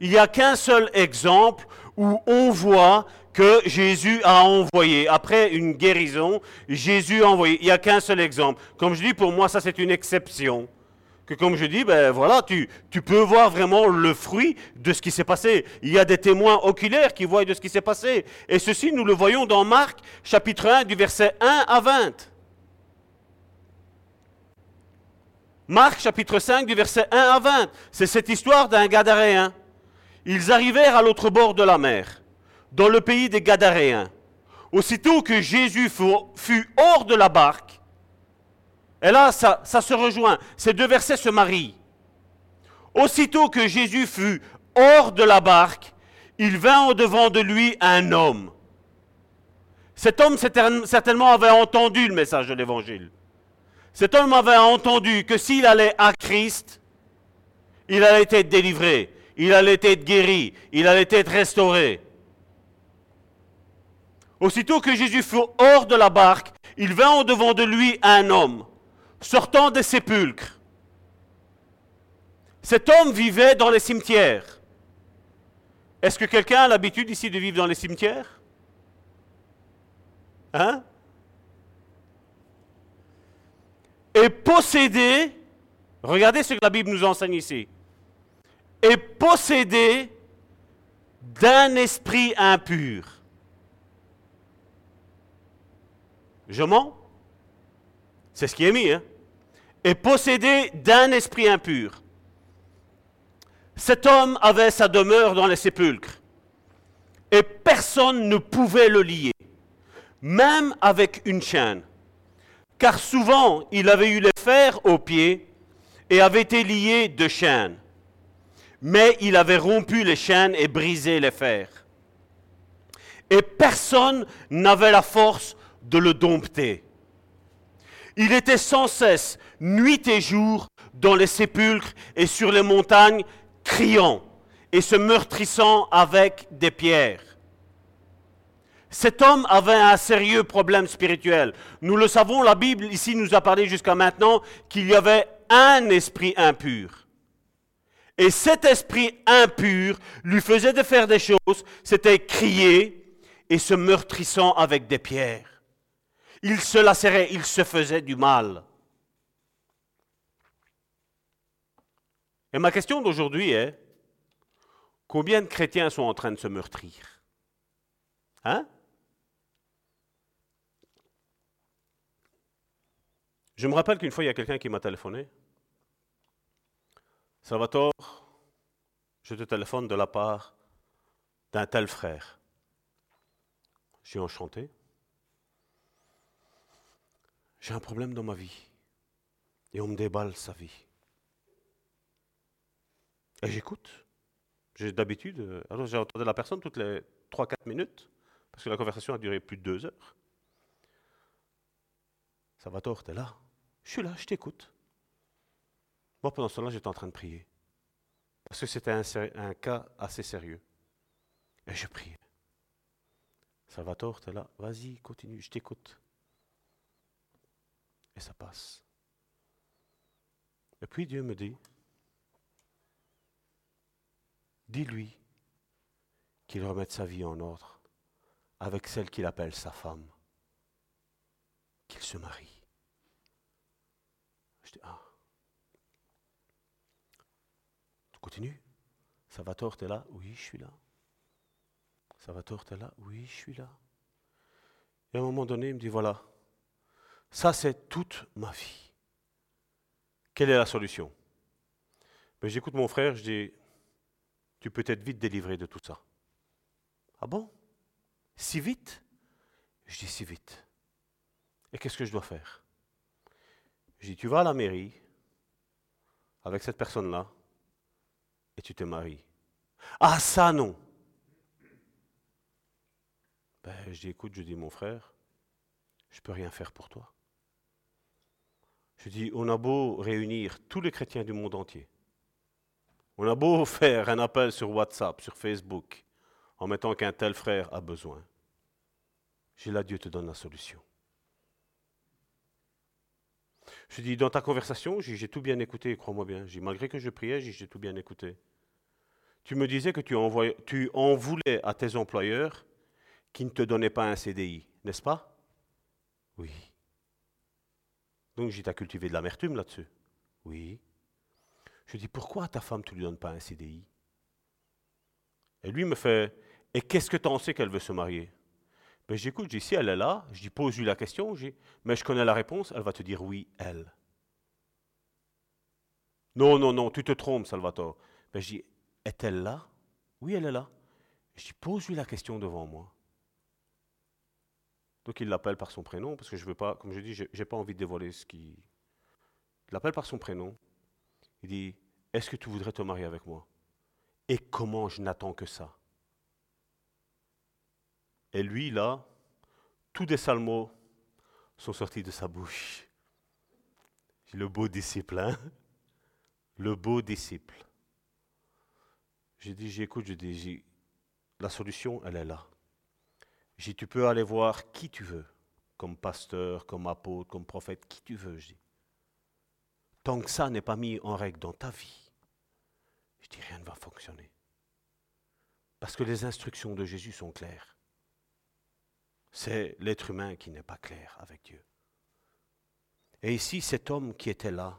Il n'y a qu'un seul exemple où on voit que Jésus a envoyé. Après une guérison, Jésus a envoyé. Il n'y a qu'un seul exemple. Comme je dis, pour moi, ça c'est une exception que comme je dis, ben voilà, tu, tu peux voir vraiment le fruit de ce qui s'est passé. Il y a des témoins oculaires qui voient de ce qui s'est passé. Et ceci, nous le voyons dans Marc, chapitre 1, du verset 1 à 20. Marc, chapitre 5, du verset 1 à 20. C'est cette histoire d'un Gadaréen. Ils arrivèrent à l'autre bord de la mer, dans le pays des Gadaréens. Aussitôt que Jésus fut hors de la barque, et là, ça, se rejoint. Ces deux versets se marient. Aussitôt que Jésus fut hors de la barque, il vint au-devant de lui un homme. Cet homme certainement avait entendu le message de l'Évangile. Cet homme avait entendu que s'il allait à Christ, il allait être délivré, il allait être guéri, il allait être restauré. Aussitôt que Jésus fut hors de la barque, il vint au-devant de lui un homme sortant des sépulcres. Cet homme vivait dans les cimetières. Est-ce que quelqu'un a l'habitude ici de vivre dans les cimetières? Hein? Et possédé, regardez ce que la Bible nous enseigne ici, et possédé d'un esprit impur. Je mens C'est ce qui est mis, hein et possédé d'un esprit impur. Cet homme avait sa demeure dans les sépulcres et personne ne pouvait le lier, même avec une chaîne, car souvent il avait eu les fers aux pieds et avait été lié de chaînes, mais il avait rompu les chaînes et brisé les fers. Et personne n'avait la force de le dompter. Il était sans cesse, nuit et jour, dans les sépulcres et sur les montagnes, criant et se meurtrissant avec des pierres. Cet homme avait un sérieux problème spirituel. Nous le savons, la Bible ici nous a parlé jusqu'à maintenant qu'il y avait un esprit impur. Et cet esprit impur lui faisait de faire des choses, c'était crier et se meurtrissant avec des pierres. Il se lacérait, il se faisait du mal. Et ma question d'aujourd'hui est, combien de chrétiens sont en train de se meurtrir? Hein? Je me rappelle qu'une fois, il y a quelqu'un qui m'a téléphoné. Salvatore, je te téléphone de la part d'un tel frère. J'ai enchanté. J'ai un problème dans ma vie. Et on me déballe sa vie. Et j'écoute. J'ai d'habitude. Euh, alors j'ai entendu la personne toutes les 3-4 minutes, parce que la conversation a duré plus de deux heures. Salvatore, t'es là? Je suis là, je t'écoute. Moi, pendant ce temps-là, j'étais en train de prier. Parce que c'était un, cas assez sérieux. Et je priais. Salvatore, t'es là? Vas-y, continue, je t'écoute. Et ça passe. Et puis Dieu me dit, Dis-lui qu'il remette sa vie en ordre avec celle qu'il appelle sa femme, qu'il se marie. Je dis, ah. Tu continues? Salvatore, t'es là? Oui, je suis là. Salvatore, t'es là? Oui, je suis là. Et à un moment donné, il me dit, voilà, ça c'est toute ma vie. Quelle est la solution? Ben, J'écoute mon frère, je dis, tu peux être vite délivré de tout ça. Ah bon? Si vite? Je dis si vite. Et qu'est-ce que je dois faire? Je dis, tu vas à la mairie avec cette personne-là et tu te maries. Ah ça non ben, Je dis, écoute, je dis, mon frère, je ne peux rien faire pour toi. Je dis, on a beau réunir tous les chrétiens du monde entier. On a beau faire un appel sur WhatsApp, sur Facebook, en mettant qu'un tel frère a besoin. J'ai là, Dieu te donne la solution. Je dis, dans ta conversation, j'ai tout bien écouté, crois-moi bien. Malgré que je priais, j'ai tout bien écouté. Tu me disais que tu, tu en voulais à tes employeurs qui ne te donnaient pas un CDI, n'est-ce pas? Oui. Donc j'ai cultivé de l'amertume là-dessus. Oui. Je dis, pourquoi ta femme, tu ne lui donnes pas un CDI Et lui me fait, et qu'est-ce que tu en sais qu'elle veut se marier? Ben, J'écoute, je dis, si elle est là, je dis, pose-lui la question, mais je connais la réponse, elle va te dire oui, elle. Non, non, non, tu te trompes, Salvatore. Ben, je dis, est-elle là? Oui, elle est là. Je dis, pose-lui la question devant moi. Donc il l'appelle par son prénom, parce que je veux pas, comme je dis, je n'ai pas envie de dévoiler ce qui. Il l'appelle par son prénom. Il dit, est-ce que tu voudrais te marier avec moi? Et comment je n'attends que ça? Et lui, là, tous des sales mots sont sortis de sa bouche. Le beau disciple, hein? Le beau disciple. J'ai dit, j'écoute, je dis, la solution, elle est là. J'ai dit, tu peux aller voir qui tu veux, comme pasteur, comme apôtre, comme prophète, qui tu veux, je dis. Tant que ça n'est pas mis en règle dans ta vie, je dis rien ne va fonctionner. Parce que les instructions de Jésus sont claires. C'est l'être humain qui n'est pas clair avec Dieu. Et ici, cet homme qui était là,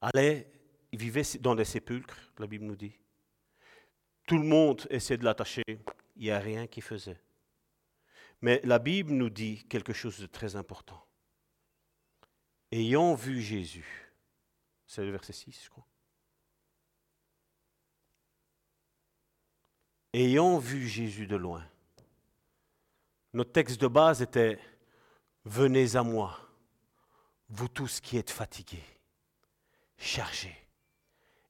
allait, il vivait dans des sépulcres, la Bible nous dit. Tout le monde essayait de l'attacher, il n'y a rien qui faisait. Mais la Bible nous dit quelque chose de très important ayant vu Jésus. C'est le verset 6, je crois. Ayant vu Jésus de loin. Notre texte de base était Venez à moi, vous tous qui êtes fatigués, chargés,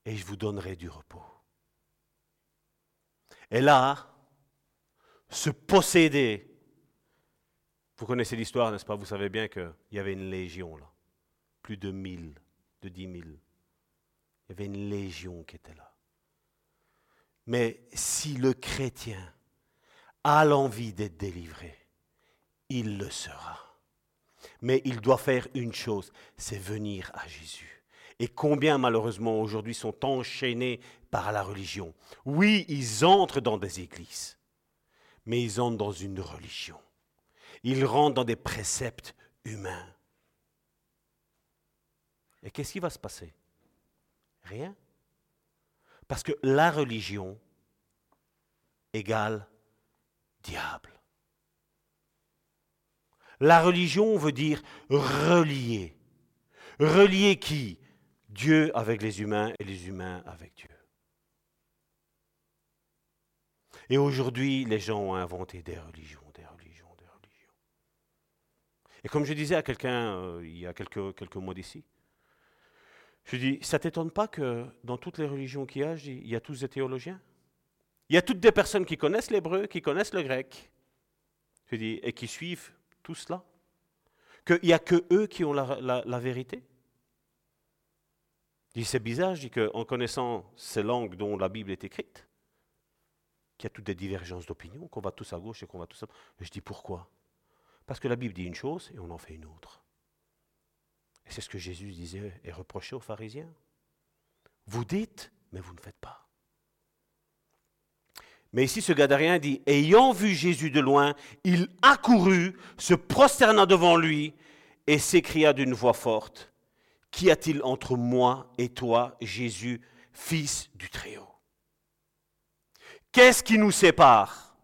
et je vous donnerai du repos. Et là, se posséder, vous connaissez l'histoire, n'est-ce pas? Vous savez bien qu'il y avait une légion là plus de mille, de dix mille. Il y avait une légion qui était là. Mais si le chrétien a l'envie d'être délivré, il le sera. Mais il doit faire une chose, c'est venir à Jésus. Et combien malheureusement aujourd'hui sont enchaînés par la religion Oui, ils entrent dans des églises, mais ils entrent dans une religion. Ils rentrent dans des préceptes humains. Et qu'est-ce qui va se passer? Rien. Parce que la religion égale diable. La religion veut dire relier. Relier qui? Dieu avec les humains et les humains avec Dieu. Et aujourd'hui, les gens ont inventé des religions, des religions, des religions. Et comme je disais à quelqu'un euh, il y a quelques, mois d'ici, je dis, ça t'étonne pas que dans toutes les religions qu'il y a, il y a tous des théologiens? Il y a toutes des personnes qui connaissent l'hébreu, qui connaissent le grec, je dis, et qui suivent tout cela? Qu'il n'y a que eux qui ont la, vérité? Je dis, c'est bizarre, je dis qu'en connaissant ces langues dont la Bible est écrite, qu'il y a toutes des divergences d'opinion, qu'on va tous à gauche et qu'on va tous à... Je dis, pourquoi? Parce que la Bible dit une chose et on en fait une autre. Et c'est ce que Jésus disait et reprochait aux pharisiens. Vous dites, mais vous ne faites pas. Mais ici, ce Gadarien dit, ayant vu Jésus de loin, il accourut, se prosterna devant lui et s'écria d'une voix forte, Qu'y a-t-il entre moi et toi, Jésus, fils du Très-Haut? Qu'est-ce qui nous sépare?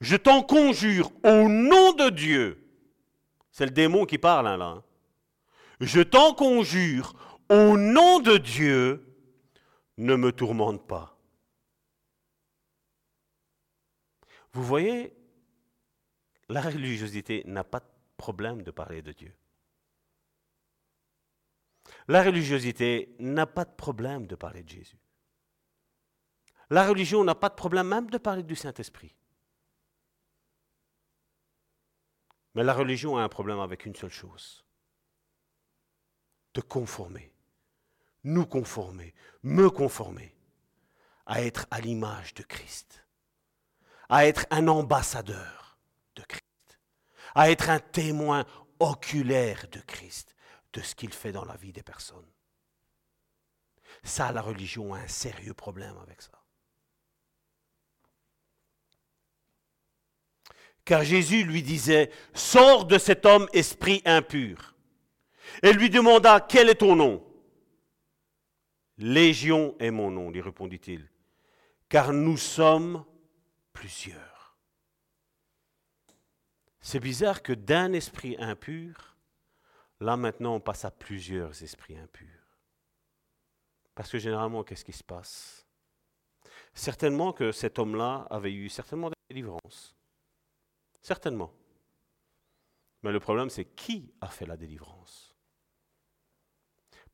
Je t'en conjure au nom de Dieu c'est le démon qui parle hein, là. Hein. Je t'en conjure, au nom de Dieu, ne me tourmente pas. Vous voyez, la religiosité n'a pas de problème de parler de Dieu. La religiosité n'a pas de problème de parler de Jésus. La religion n'a pas de problème même de parler du Saint-Esprit. Mais la religion a un problème avec une seule chose. Te conformer, nous conformer, me conformer à être à l'image de Christ, à être un ambassadeur de Christ, à être un témoin oculaire de Christ, de ce qu'il fait dans la vie des personnes. Ça, la religion a un sérieux problème avec ça. Car Jésus lui disait, Sors de cet homme esprit impur. Et lui demanda, Quel est ton nom? Légion est mon nom, lui répondit-il, car nous sommes plusieurs. C'est bizarre que d'un esprit impur, là maintenant on passe à plusieurs esprits impurs. Parce que généralement, qu'est-ce qui se passe? Certainement que cet homme-là avait eu certainement des délivrances. Certainement. Mais le problème, c'est qui a fait la délivrance?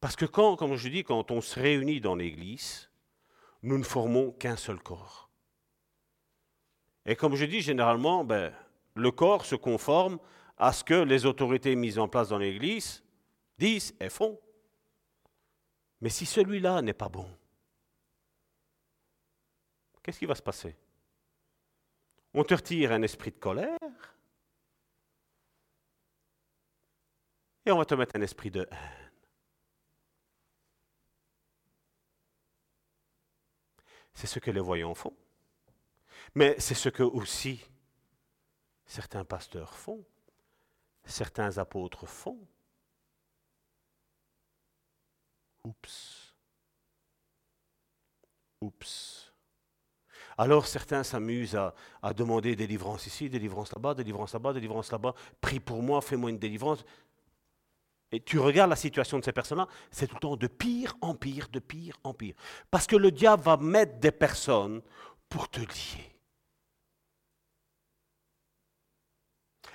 Parce que quand, comme je dis, quand on se réunit dans l'Église, nous ne formons qu'un seul corps. Et comme je dis, généralement, ben, le corps se conforme à ce que les autorités mises en place dans l'Église disent et font. Mais si celui-là n'est pas bon, qu'est-ce qui va se passer? On te retire un esprit de colère et on va te mettre un esprit de haine. C'est ce que les voyants font. Mais c'est ce que aussi certains pasteurs font, certains apôtres font. Oups. Oups. Alors certains s'amusent à, demander délivrance ici, délivrance là-bas, délivrance là-bas, délivrance là-bas. Prie pour moi, fais-moi une délivrance. Et tu regardes la situation de ces personnes-là, c'est tout le temps de pire en pire, de pire en pire. Parce que le diable va mettre des personnes pour te lier.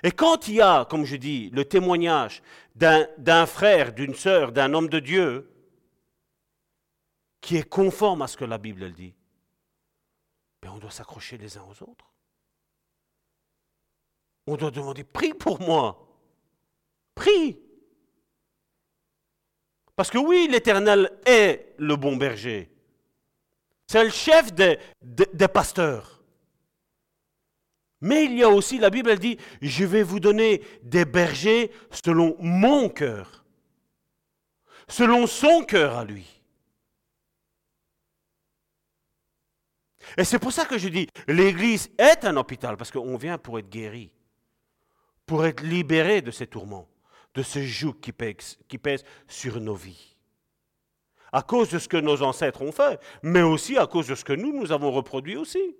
Et quand il y a, comme je dis, le témoignage d'un frère, d'une sœur, d'un homme de Dieu, qui est conforme à ce que la Bible dit, on doit s'accrocher les uns aux autres. On doit demander, prie pour moi. Prie. Parce que oui, l'Éternel est le bon berger. C'est le chef des, des, pasteurs. Mais il y a aussi, la Bible, elle dit, je vais vous donner des bergers selon mon cœur, selon son cœur à lui. Et c'est pour ça que je dis, l'Église est un hôpital, parce qu'on vient pour être guéri, pour être libéré de ces tourments, de ce joug qui pèse, sur nos vies. À cause de ce que nos ancêtres ont fait, mais aussi à cause de ce que nous, nous avons reproduit aussi.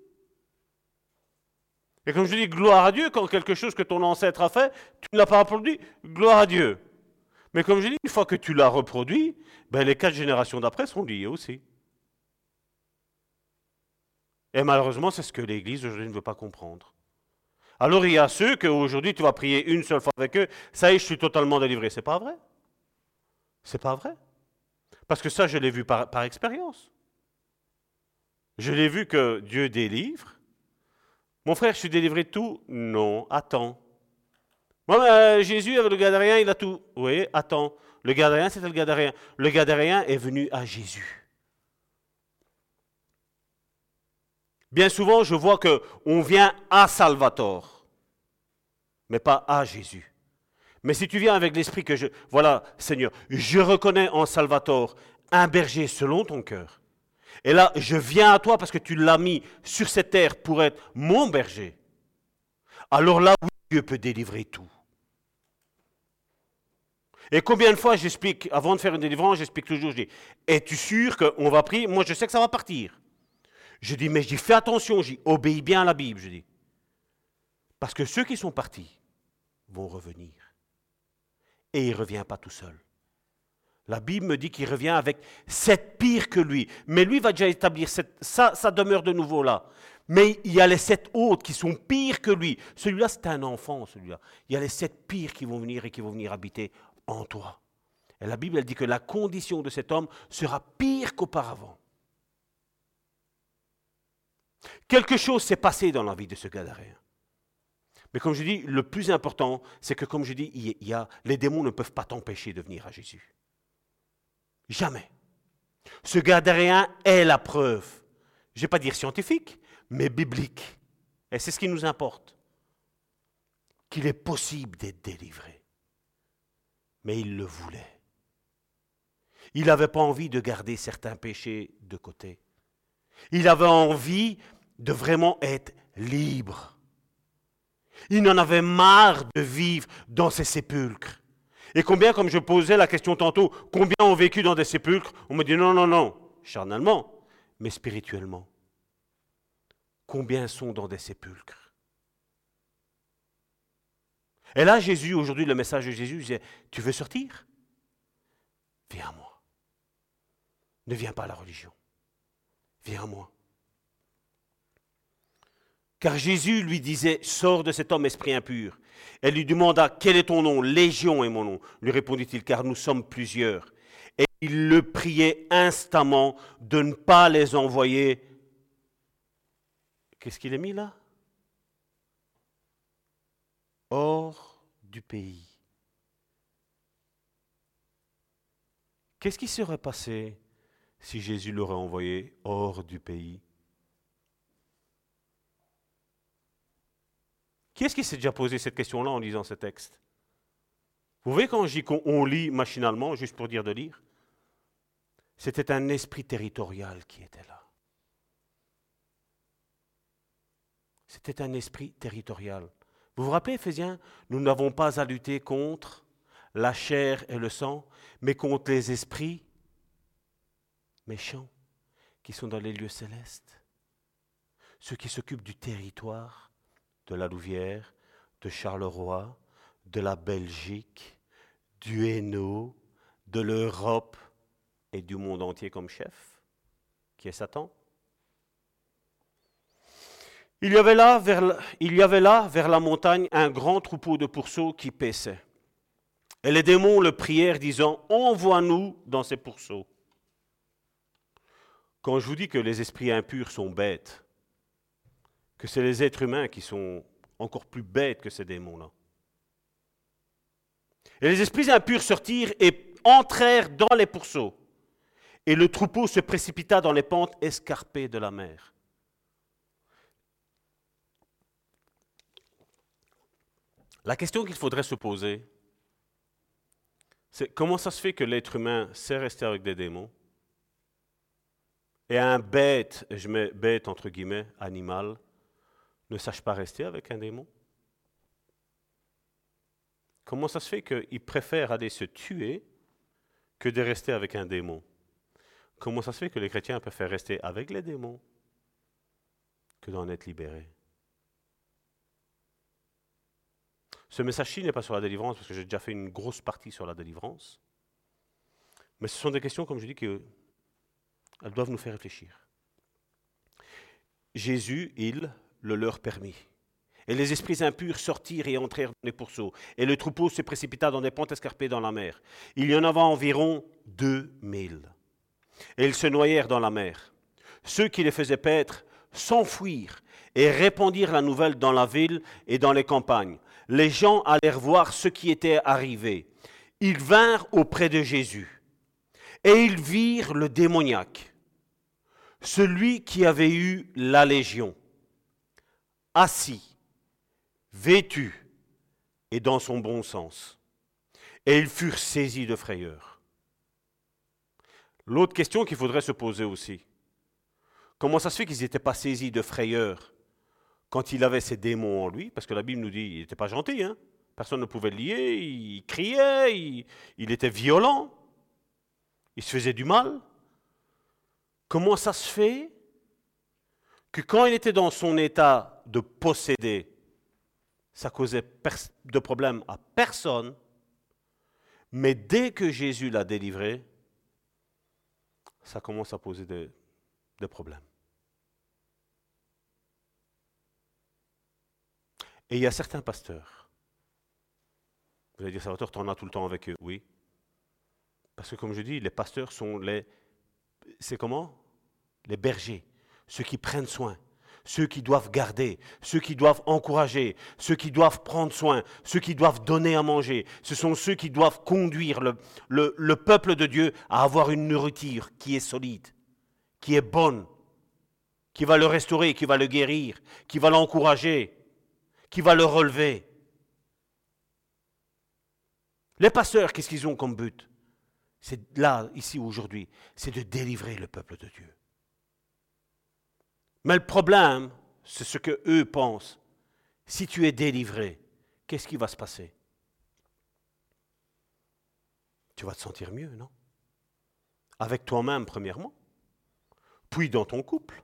Et comme je dis, gloire à Dieu, quand quelque chose que ton ancêtre a fait, tu ne l'as pas reproduit, gloire à Dieu. Mais comme je dis, une fois que tu l'as reproduit, ben les quatre générations d'après sont liées aussi. Et malheureusement, c'est ce que l'Église aujourd'hui ne veut pas comprendre. Alors il y a ceux que aujourd'hui tu vas prier une seule fois avec eux, ça y est, je suis totalement délivré. C'est pas vrai. C'est pas vrai. Parce que ça, je l'ai vu par, expérience. Je l'ai vu que Dieu délivre. Mon frère, je suis délivré de tout? Non, attends. Moi, euh, Jésus avec le Gadarien, il a tout. Oui, attends. Le Gadarien, c'était le Gadarien. Le Gadarien est venu à Jésus. Bien souvent, je vois qu'on vient à Salvatore, mais pas à Jésus. Mais si tu viens avec l'esprit que je... Voilà, Seigneur, je reconnais en Salvatore un berger selon ton cœur. Et là, je viens à toi parce que tu l'as mis sur cette terre pour être mon berger. Alors là, oui, Dieu peut délivrer tout. Et combien de fois j'explique, avant de faire une délivrance, j'explique toujours, je dis, es-tu sûr qu'on va prier? Moi, je sais que ça va partir. Je dis, mais je dis, fais attention, obéis bien à la Bible, je dis. Parce que ceux qui sont partis vont revenir. Et il ne revient pas tout seul. La Bible me dit qu'il revient avec sept pires que lui. Mais lui va déjà établir cette, ça demeure de nouveau là. Mais il y a les sept autres qui sont pires que lui. Celui-là, c'est un enfant, celui-là. Il y a les sept pires qui vont venir et qui vont venir habiter en toi. Et la Bible, elle dit que la condition de cet homme sera pire qu'auparavant. Quelque chose s'est passé dans la vie de ce Gadaréen. Mais comme je dis, le plus important, c'est que, comme je dis, il y les démons ne peuvent pas t'empêcher de venir à Jésus. Jamais. Ce Gadaréen est la preuve, je ne vais pas dire scientifique, mais biblique. Et c'est ce qui nous importe. Qu'il est possible d'être délivré. Mais il le voulait. Il n'avait pas envie de garder certains péchés de côté. Il avait envie de vraiment être libre. Il en avait marre de vivre dans ces sépulcres. Et combien, comme je posais la question tantôt, combien ont vécu dans des sépulcres On me dit non, non, non, charnalement, mais spirituellement. Combien sont dans des sépulcres? Et là, Jésus, aujourd'hui, le message de Jésus, c'est Tu veux sortir? Viens à moi. Ne viens pas à la religion. Viens à moi. Car Jésus lui disait, sors de cet homme esprit impur. Elle lui demanda, quel est ton nom? Légion est mon nom. Lui répondit-il, car nous sommes plusieurs. Et il le priait instamment de ne pas les envoyer. Qu'est-ce qu'il a mis là? Hors du pays. Qu'est-ce qui serait passé si Jésus l'aurait envoyé hors du pays? Qui est-ce qui s'est déjà posé cette question-là en lisant ce texte? Vous voyez quand je dis qu'on lit machinalement, juste pour dire de lire? C'était un esprit territorial qui était là. C'était un esprit territorial. Vous vous rappelez, Éphésiens Nous n'avons pas à lutter contre la chair et le sang, mais contre les esprits méchants qui sont dans les lieux célestes. Ceux qui s'occupent du territoire de la Louvière, de Charleroi, de la Belgique, du Hainaut, de l'Europe et du monde entier comme chef, qui est Satan. Il y, avait là, vers, il y avait là, vers la montagne, un grand troupeau de pourceaux qui paissait. Et les démons le prièrent, disant Envoie-nous dans ces pourceaux. Quand je vous dis que les esprits impurs sont bêtes, que c'est les êtres humains qui sont encore plus bêtes que ces démons-là. Et les esprits impurs sortirent et entrèrent dans les pourceaux. Et le troupeau se précipita dans les pentes escarpées de la mer. La question qu'il faudrait se poser, c'est comment ça se fait que l'être humain sait rester avec des démons et un bête, je mets bête entre guillemets, animal, ne sache pas rester avec un démon Comment ça se fait qu'il préfère aller se tuer que de rester avec un démon? Comment ça se fait que les chrétiens préfèrent rester avec les démons que d'en être libérés? Ce message-ci n'est pas sur la délivrance, parce que j'ai déjà fait une grosse partie sur la délivrance. Mais ce sont des questions, comme je dis, qui doivent nous faire réfléchir. Jésus, il le leur permit. Et les esprits impurs sortirent et entrèrent dans les pourceaux. Et le troupeau se précipita dans des pentes escarpées dans la mer. Il y en avait environ deux mille. Et ils se noyèrent dans la mer. Ceux qui les faisaient paître s'enfuirent et répandirent la nouvelle dans la ville et dans les campagnes. Les gens allèrent voir ce qui était arrivé. Ils vinrent auprès de Jésus et ils virent le démoniaque, celui qui avait eu la légion, assis, vêtu et dans son bon sens. Et ils furent saisis de frayeur. L'autre question qu'il faudrait se poser aussi, comment ça se fait qu'ils n'étaient pas saisis de frayeur quand il avait ces démons en lui? Parce que la Bible nous dit qu'il n'était pas gentil, hein personne ne pouvait le lier, il criait, il, il était violent, il se faisait du mal. Comment ça se fait que quand il était dans son état de posséder, ça causait de problème à personne, mais dès que Jésus l'a délivré, ça commence à poser des, problèmes. Et il y a certains pasteurs. Vous allez dire, Salvatore, tu en as tout le temps avec eux. Oui. Parce que comme je dis, les pasteurs sont les... C'est comment? Les bergers, ceux qui prennent soin, ceux qui doivent garder, ceux qui doivent encourager, ceux qui doivent prendre soin, ceux qui doivent donner à manger. Ce sont ceux qui doivent conduire le, peuple de Dieu à avoir une nourriture qui est solide, qui est bonne, qui va le restaurer, qui va le guérir, qui va l'encourager, qui va le relever. Les pasteurs, qu'est-ce qu'ils ont comme but? C'est là, ici, aujourd'hui, c'est de délivrer le peuple de Dieu. Mais le problème, c'est ce que eux pensent. Si tu es délivré, qu'est-ce qui va se passer? Tu vas te sentir mieux, non? Avec toi-même, premièrement, puis dans ton couple,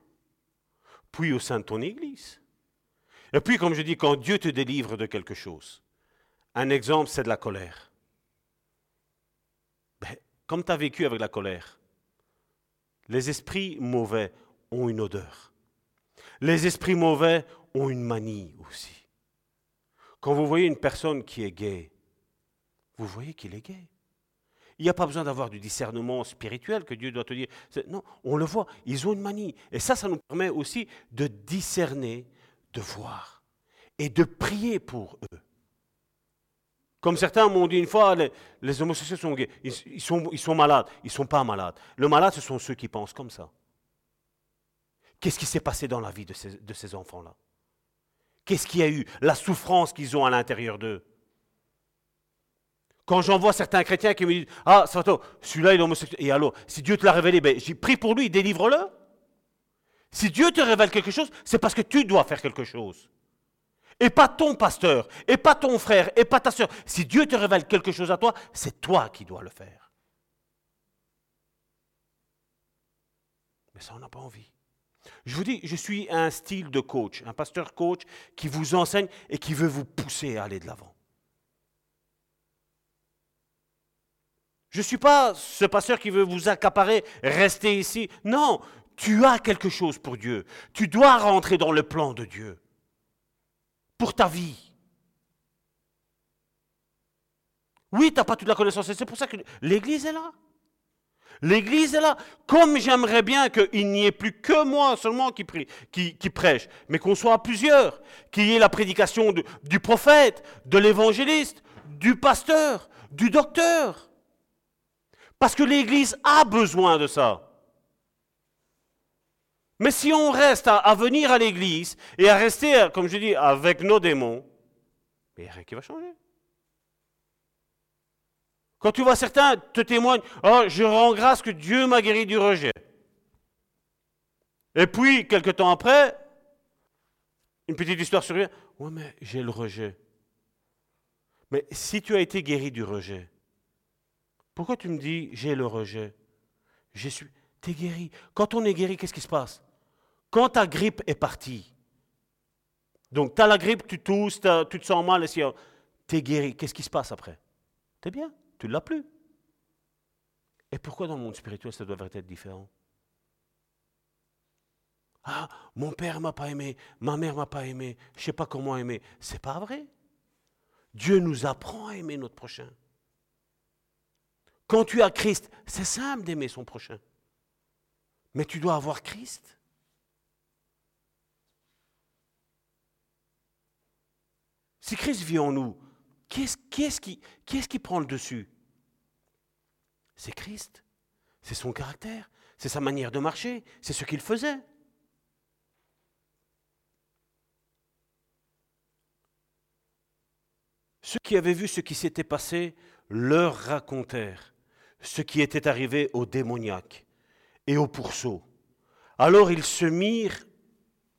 puis au sein de ton Église. Et puis, comme je dis, quand Dieu te délivre de quelque chose, un exemple, c'est de la colère. Ben, comme tu as vécu avec la colère, les esprits mauvais ont une odeur. Les esprits mauvais ont une manie aussi. Quand vous voyez une personne qui est gaie, vous voyez qu'il est gay. Il n'y a pas besoin d'avoir du discernement spirituel que Dieu doit te dire. Non, on le voit, ils ont une manie. Et ça, ça nous permet aussi de discerner, de voir et de prier pour eux. Comme certains m'ont dit une fois, les, homosexuels sont gays, ils, sont, ils sont malades. Ils ne sont pas malades. Le malade, ce sont ceux qui pensent comme ça. Qu'est-ce qui s'est passé dans la vie de ces, enfants-là? Qu'est-ce qu'il y a eu? La souffrance qu'ils ont à l'intérieur d'eux. Quand j'en vois certains chrétiens qui me disent Ah, celui-là il est homosexuel. Et alors, si Dieu te l'a révélé, ben, j'ai pris pour lui, délivre-le. Si Dieu te révèle quelque chose, c'est parce que tu dois faire quelque chose. Et pas ton pasteur, et pas ton frère, et pas ta soeur. Si Dieu te révèle quelque chose à toi, c'est toi qui dois le faire. Mais ça, on n'a pas envie. Je vous dis, je suis un style de coach, un pasteur coach qui vous enseigne et qui veut vous pousser à aller de l'avant. Je ne suis pas ce pasteur qui veut vous accaparer, rester ici. Non, tu as quelque chose pour Dieu. Tu dois rentrer dans le plan de Dieu pour ta vie. Oui, tu n'as pas toute la connaissance. C'est pour ça que l'Église est là. L'Église est là. Comme j'aimerais bien qu'il n'y ait plus que moi seulement qui, prêche, mais qu'on soit plusieurs, qu'il y ait la prédication du prophète, de l'évangéliste, du pasteur, du docteur. Parce que l'Église a besoin de ça. Mais si on reste à, venir à l'Église et à rester, comme je dis, avec nos démons, il n'y a rien qui va changer. Quand tu vois certains te témoignent, oh, je rends grâce que Dieu m'a guéri du rejet. Et puis, quelque temps après, une petite histoire survient. Oui, mais j'ai le rejet. Mais si tu as été guéri du rejet, pourquoi tu me dis j'ai le rejet Je suis. es guéri. Quand on est guéri, qu'est-ce qui se passe? Quand ta grippe est partie, donc tu as la grippe, tu tousses, tu te sens mal, tu es guéri, qu'est-ce qui se passe après? Tu es bien, tu ne l'as plus. Et pourquoi dans le monde spirituel ça doit être différent? Ah, mon père m'a pas aimé, ma mère m'a pas aimé, je sais pas comment aimer. C'est pas vrai. Dieu nous apprend à aimer notre prochain. Quand tu as Christ, c'est simple d'aimer son prochain. Mais tu dois avoir Christ. Si Christ vit en nous, qui est-ce qui, qui, qui prend le dessus? C'est Christ. C'est son caractère. C'est sa manière de marcher. C'est ce qu'il faisait. Ceux qui avaient vu ce qui s'était passé leur racontèrent ce qui était arrivé aux démoniaques et aux pourceaux. Alors ils se mirent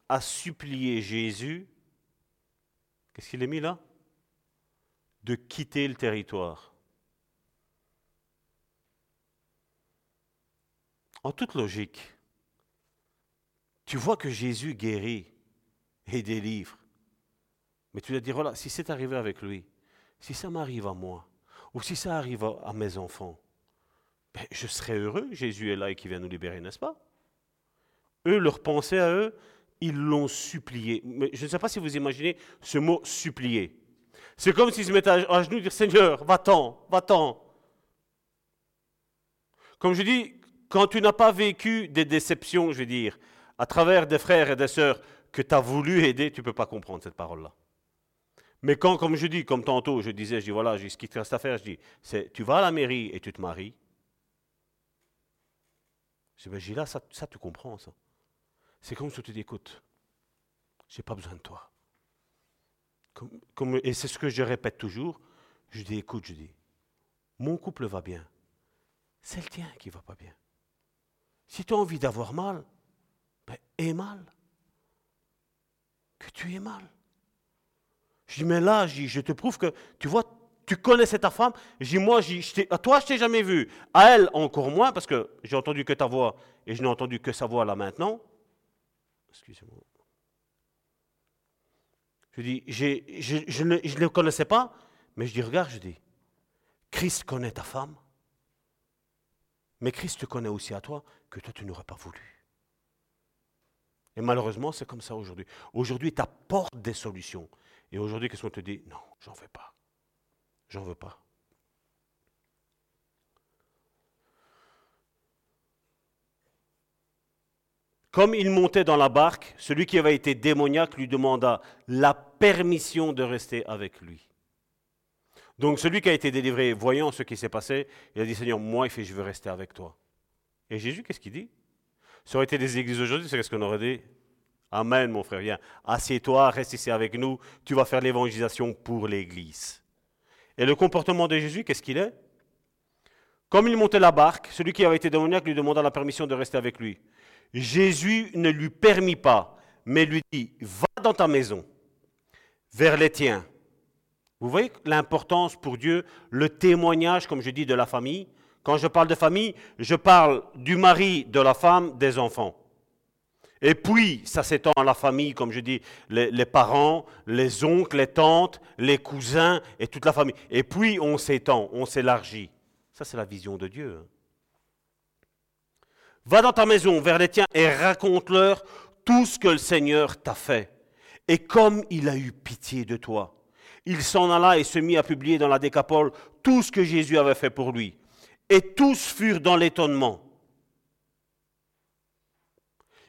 à supplier Jésus. Qu'est-ce qu'il est mis là? De quitter le territoire. En toute logique, tu vois que Jésus guérit et délivre. Mais tu dois dire, voilà, si c'est arrivé avec lui, si ça m'arrive à moi, ou si ça arrive à, mes enfants, ben, je serais heureux, Jésus est là et qui vient nous libérer, n'est-ce pas? Eux, leur pensée à eux, ils l'ont supplié. Mais je ne sais pas si vous imaginez ce mot supplier. C'est comme s'ils se mettaient à, genoux et dire Seigneur, va-t'en, va-t'en. Comme je dis, quand tu n'as pas vécu des déceptions, je veux dire, à travers des frères et des sœurs que tu as voulu aider, tu ne peux pas comprendre cette parole-là. Mais quand, comme je dis, comme tantôt, je disais, je dis, voilà, ce qui te reste à faire, je dis, c'est, tu vas à la mairie et tu te maries. Je dis, ben, là, ça, ça, tu comprends, ça. C'est comme si tu dis, écoute, j'ai pas besoin de toi. Et c'est ce que je répète toujours. Je dis, écoute, je dis, mon couple va bien. C'est le tien qui va pas bien. Si tu as envie d'avoir mal, ben, aie mal. Que tu aies mal. Je dis, mais là, je te prouve que, tu vois, tu connaissais ta femme. Je dis, moi, à toi, je t'ai jamais vu. À elle, encore moins, parce que j'ai entendu que ta voix et je n'ai entendu que sa voix là maintenant. Excusez-moi. Je dis, je, ne, je ne le connaissais pas, mais je dis, regarde, je dis, Christ connaît ta femme, mais Christ te connaît aussi à toi, que toi, tu n'aurais pas voulu. Et malheureusement, c'est comme ça aujourd'hui. Aujourd'hui, tu apportes des solutions. Et aujourd'hui, qu'est-ce qu'on te dit? Non, j'en veux pas. J'en veux pas. Comme il montait dans la barque, celui qui avait été démoniaque lui demanda la permission de rester avec lui. Donc celui qui a été délivré, voyant ce qui s'est passé, il a dit Seigneur, moi, il fait, je veux rester avec toi. Et Jésus, qu'est-ce qu'il dit? Ça aurait été des églises aujourd'hui, c'est ce qu'on aurait dit Amen, mon frère. Viens, assieds-toi, reste ici avec nous. Tu vas faire l'évangélisation pour l'Église. Et le comportement de Jésus, qu'est-ce qu'il est? Comme il montait la barque, celui qui avait été démoniaque lui demanda la permission de rester avec lui. Jésus ne lui permit pas, mais lui dit, va dans ta maison, vers les tiens. Vous voyez l'importance pour Dieu, le témoignage, comme je dis, de la famille. Quand je parle de famille, je parle du mari, de la femme, des enfants. Et puis, ça s'étend à la famille, comme je dis, les, parents, les oncles, les tantes, les cousins et toute la famille. Et puis, on s'étend, on s'élargit. Ça, c'est la vision de Dieu. Va dans ta maison vers les tiens et raconte-leur tout ce que le Seigneur t'a fait. Et comme il a eu pitié de toi, il s'en alla et se mit à publier dans la décapole tout ce que Jésus avait fait pour lui. Et tous furent dans l'étonnement.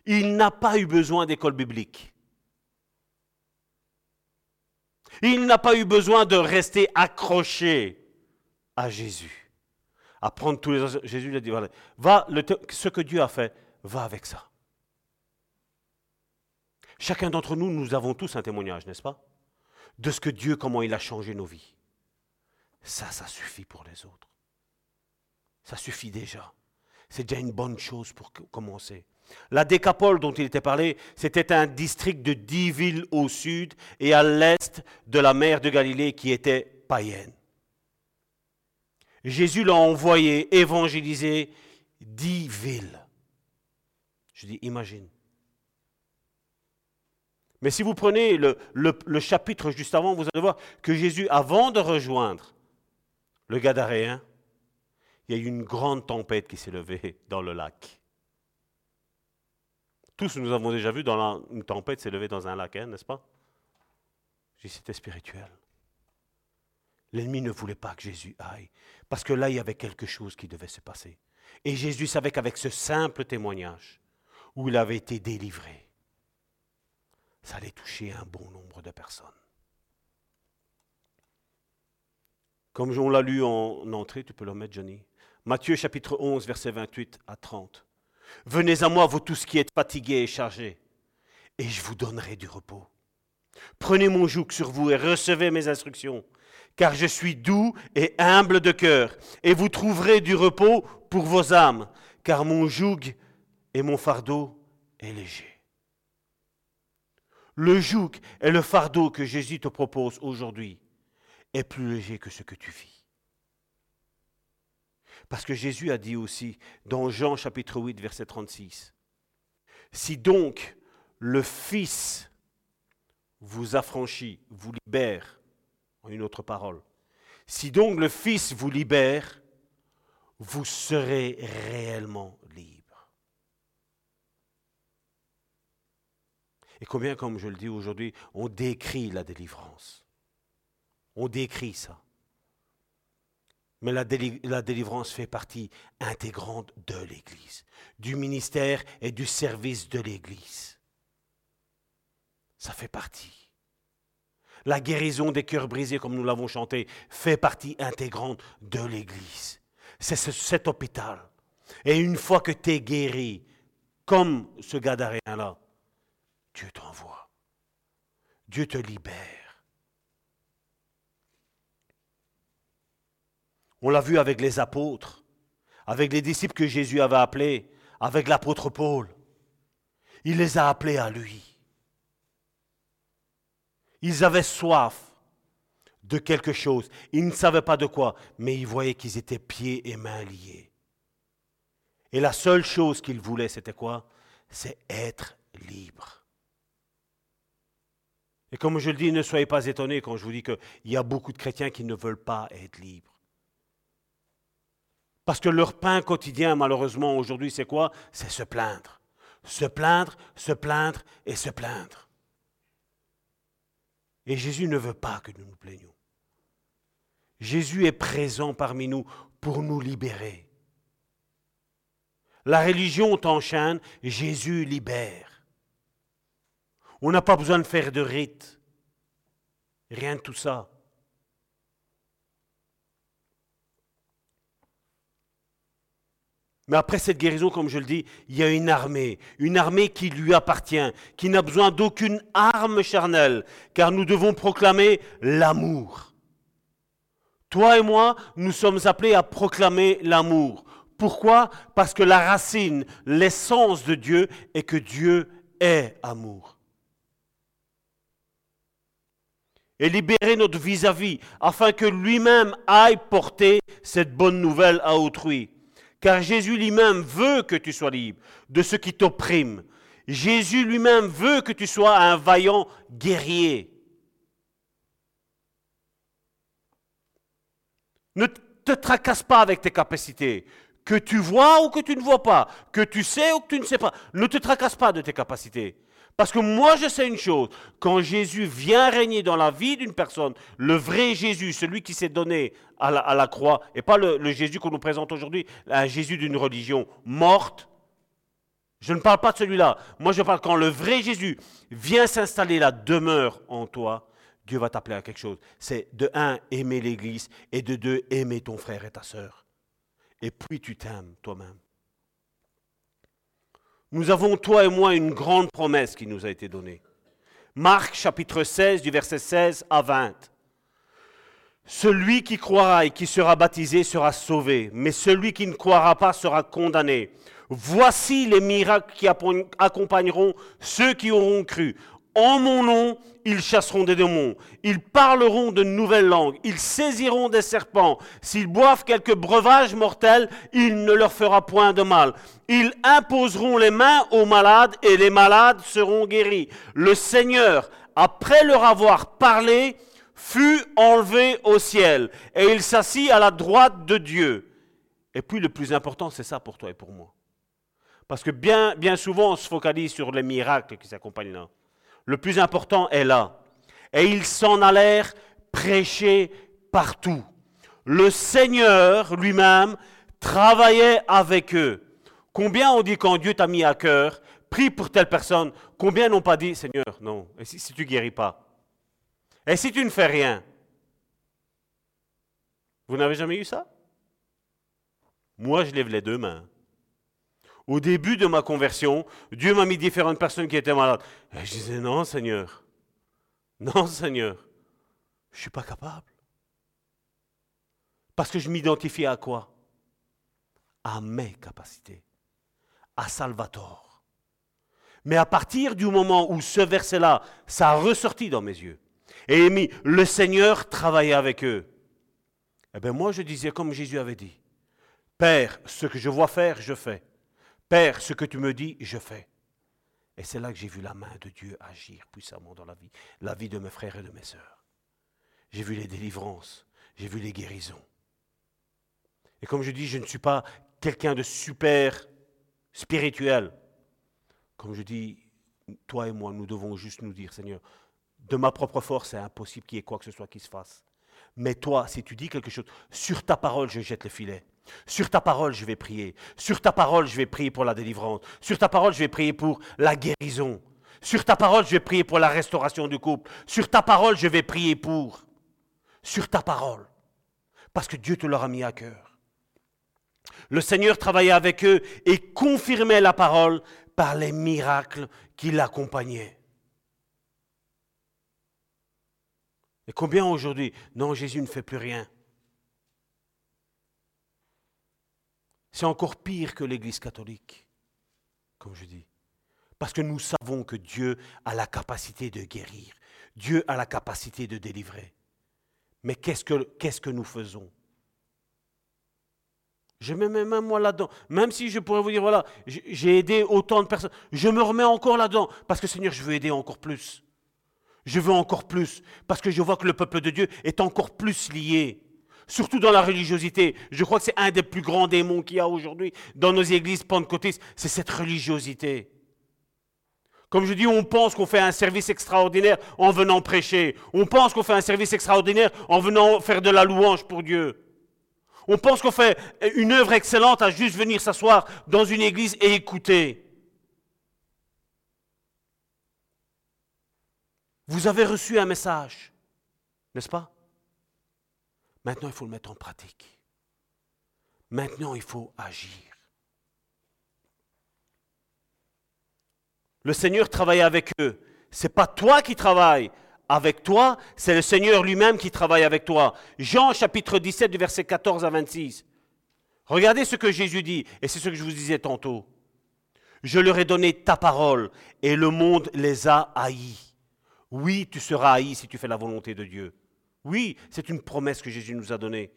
Il n'a pas eu besoin d'école biblique. Il n'a pas eu besoin de rester accroché à Jésus. À tous les Jésus lui a dit, va, ce que Dieu a fait, va avec ça. Chacun d'entre nous, nous avons tous un témoignage, n'est-ce pas? De ce que Dieu, comment il a changé nos vies. Ça, ça suffit pour les autres. Ça suffit déjà. C'est déjà une bonne chose pour commencer. La Décapole dont il était parlé, c'était un district de dix villes au sud et à l'est de la mer de Galilée qui était païenne. Jésus l'a envoyé évangéliser dix villes. Je dis, imagine. Mais si vous prenez le, chapitre juste avant, vous allez voir que Jésus, avant de rejoindre le Gadaréen, il y a eu une grande tempête qui s'est levée dans le lac. Tous nous avons déjà vu dans une tempête s'est levée dans un lac, hein, n'est-ce pas? C'était spirituel. L'ennemi ne voulait pas que Jésus aille, parce que là, il y avait quelque chose qui devait se passer. Et Jésus savait qu'avec ce simple témoignage, où il avait été délivré, ça allait toucher un bon nombre de personnes. Comme on l'a lu en entrée, tu peux le mettre, Johnny. Matthieu chapitre 11, verset 28 à 30. Venez à moi, vous tous qui êtes fatigués et chargés, et je vous donnerai du repos. Prenez mon joug sur vous et recevez mes instructions, car je suis doux et humble de cœur, et vous trouverez du repos pour vos âmes, car mon joug et mon fardeau est léger. Le joug et le fardeau que Jésus te propose aujourd'hui est plus léger que ce que tu vis. Parce que Jésus a dit aussi dans Jean chapitre 8 verset 36, Si donc le Fils vous affranchit, vous libère, en une autre parole, si donc le Fils vous libère, vous serez réellement libre. Et combien, comme je le dis aujourd'hui, on décrit la délivrance. On décrit ça. Mais la, délivrance fait partie intégrante de l'Église, du ministère et du service de l'Église. Ça fait partie. La guérison des cœurs brisés, comme nous l'avons chanté, fait partie intégrante de l'Église c'est cet hôpital. Et une fois que tu es guéri, comme ce Gadarien-là, Dieu t'envoie. Dieu te libère. On l'a vu avec les apôtres, avec les disciples que Jésus avait appelés, avec l'apôtre Paul. Il les a appelés à lui. Ils avaient soif de quelque chose. Ils ne savaient pas de quoi, mais ils voyaient qu'ils étaient pieds et mains liés. Et la seule chose qu'ils voulaient, c'était quoi? C'est être libre. Et comme je le dis, ne soyez pas étonnés quand je vous dis qu'il y a beaucoup de chrétiens qui ne veulent pas être libres. Parce que leur pain quotidien, malheureusement, aujourd'hui, c'est quoi? C'est se plaindre. Se plaindre, se plaindre et se plaindre. Et Jésus ne veut pas que nous nous plaignions. Jésus est présent parmi nous pour nous libérer. La religion t'enchaîne, Jésus libère. On n'a pas besoin de faire de rites. Rien de tout ça. Mais après cette guérison, comme je le dis, il y a une armée, une armée qui lui appartient, qui n'a besoin d'aucune arme charnelle, car nous devons proclamer l'amour. Toi et moi, nous sommes appelés à proclamer l'amour. Pourquoi? Parce que la racine, l'essence de Dieu est que Dieu est amour. Et libérer notre vis-à-vis afin que lui-même aille porter cette bonne nouvelle à autrui. Car Jésus lui-même veut que tu sois libre de ce qui t'opprime. Jésus lui-même veut que tu sois un vaillant guerrier. Ne te tracasse pas avec tes capacités. Que tu vois ou que tu ne vois pas, que tu sais ou que tu ne sais pas, ne te tracasse pas de tes capacités. Parce que moi, je sais une chose, quand Jésus vient régner dans la vie d'une personne, le vrai Jésus, celui qui s'est donné à la, croix, et pas le, Jésus qu'on nous présente aujourd'hui, un Jésus d'une religion morte, je ne parle pas de celui-là. Moi, je parle quand le vrai Jésus vient s'installer la demeure en toi, Dieu va t'appeler à quelque chose. C'est de un, aimer l'Église, et de deux, aimer ton frère et ta sœur. Et puis tu t'aimes toi-même. Nous avons, toi et moi, une grande promesse qui nous a été donnée. Marc chapitre 16 du verset 16 à 20. Celui qui croira et qui sera baptisé sera sauvé, mais celui qui ne croira pas sera condamné. Voici les miracles qui accompagneront ceux qui auront cru. En mon nom, ils chasseront des démons, ils parleront de nouvelles langues, ils saisiront des serpents, s'ils boivent quelques breuvages mortels, il ne leur fera point de mal. Ils imposeront les mains aux malades et les malades seront guéris. Le Seigneur, après leur avoir parlé, fut enlevé au ciel et il s'assit à la droite de Dieu. Et puis le plus important, c'est ça pour toi et pour moi. Parce que bien, souvent, on se focalise sur les miracles qui s'accompagnent là. Le plus important est là. Et ils s'en allèrent prêcher partout. Le Seigneur lui-même travaillait avec eux. Combien on dit quand Dieu t'a mis à cœur, prie pour telle personne, combien n'ont pas dit Seigneur, non, et si, si tu guéris pas? Et si tu ne fais rien? Vous n'avez jamais eu ça? Moi, je lève les deux mains. Au début de ma conversion, Dieu m'a mis différentes personnes qui étaient malades. Et je disais, non Seigneur, non Seigneur, je ne suis pas capable. Parce que je m'identifiais à quoi? À mes capacités, à Salvatore. Mais à partir du moment où ce verset-là, ça a ressorti dans mes yeux, et mis, le Seigneur travaillait avec eux, eh bien moi je disais comme Jésus avait dit, Père, ce que je vois faire, je fais. Père, ce que tu me dis, je fais. Et c'est là que j'ai vu la main de Dieu agir puissamment dans la vie, la vie de mes frères et de mes sœurs. J'ai vu les délivrances, j'ai vu les guérisons. Et comme je dis, je ne suis pas quelqu'un de super spirituel. Comme je dis, toi et moi, nous devons juste nous dire, Seigneur, de ma propre force, c'est impossible qu'il y ait quoi que ce soit qui se fasse. Mais toi, si tu dis quelque chose, sur ta parole, je jette le filet. Sur ta parole, je vais prier. Sur ta parole, je vais prier pour la délivrance. Sur ta parole, je vais prier pour la guérison. Sur ta parole, je vais prier pour la restauration du couple. Sur ta parole, je vais prier pour. Sur ta parole. Parce que Dieu te l'aura mis à cœur. Le Seigneur travaillait avec eux et confirmait la parole par les miracles qui l'accompagnaient. Et combien aujourd'hui? Non, Jésus ne fait plus rien. C'est encore pire que l'Église catholique, comme je dis. Parce que nous savons que Dieu a la capacité de guérir. Dieu a la capacité de délivrer. Mais qu'est-ce que, qu'est-ce que nous faisons? Je me mets même moi là-dedans. Même si je pourrais vous dire, voilà, j'ai aidé autant de personnes, je me remets encore là-dedans. Parce que Seigneur, je veux aider encore plus. Je veux encore plus. Parce que je vois que le peuple de Dieu est encore plus lié surtout dans la religiosité. Je crois que c'est un des plus grands démons qu'il y a aujourd'hui dans nos églises pentecôtistes, c'est cette religiosité. Comme je dis, on pense qu'on fait un service extraordinaire en venant prêcher. On pense qu'on fait un service extraordinaire en venant faire de la louange pour Dieu. On pense qu'on fait une œuvre excellente à juste venir s'asseoir dans une église et écouter. Vous avez reçu un message, n'est-ce pas? Maintenant, il faut le mettre en pratique. Maintenant, il faut agir. Le Seigneur travaille avec eux. Ce n'est pas toi qui travailles avec toi, c'est le Seigneur lui-même qui travaille avec toi. Jean chapitre 17 du verset 14 à 26. Regardez ce que Jésus dit, et c'est ce que je vous disais tantôt. Je leur ai donné ta parole, et le monde les a haïs. Oui, tu seras haï si tu fais la volonté de Dieu. Oui, c'est une promesse que Jésus nous a donnée.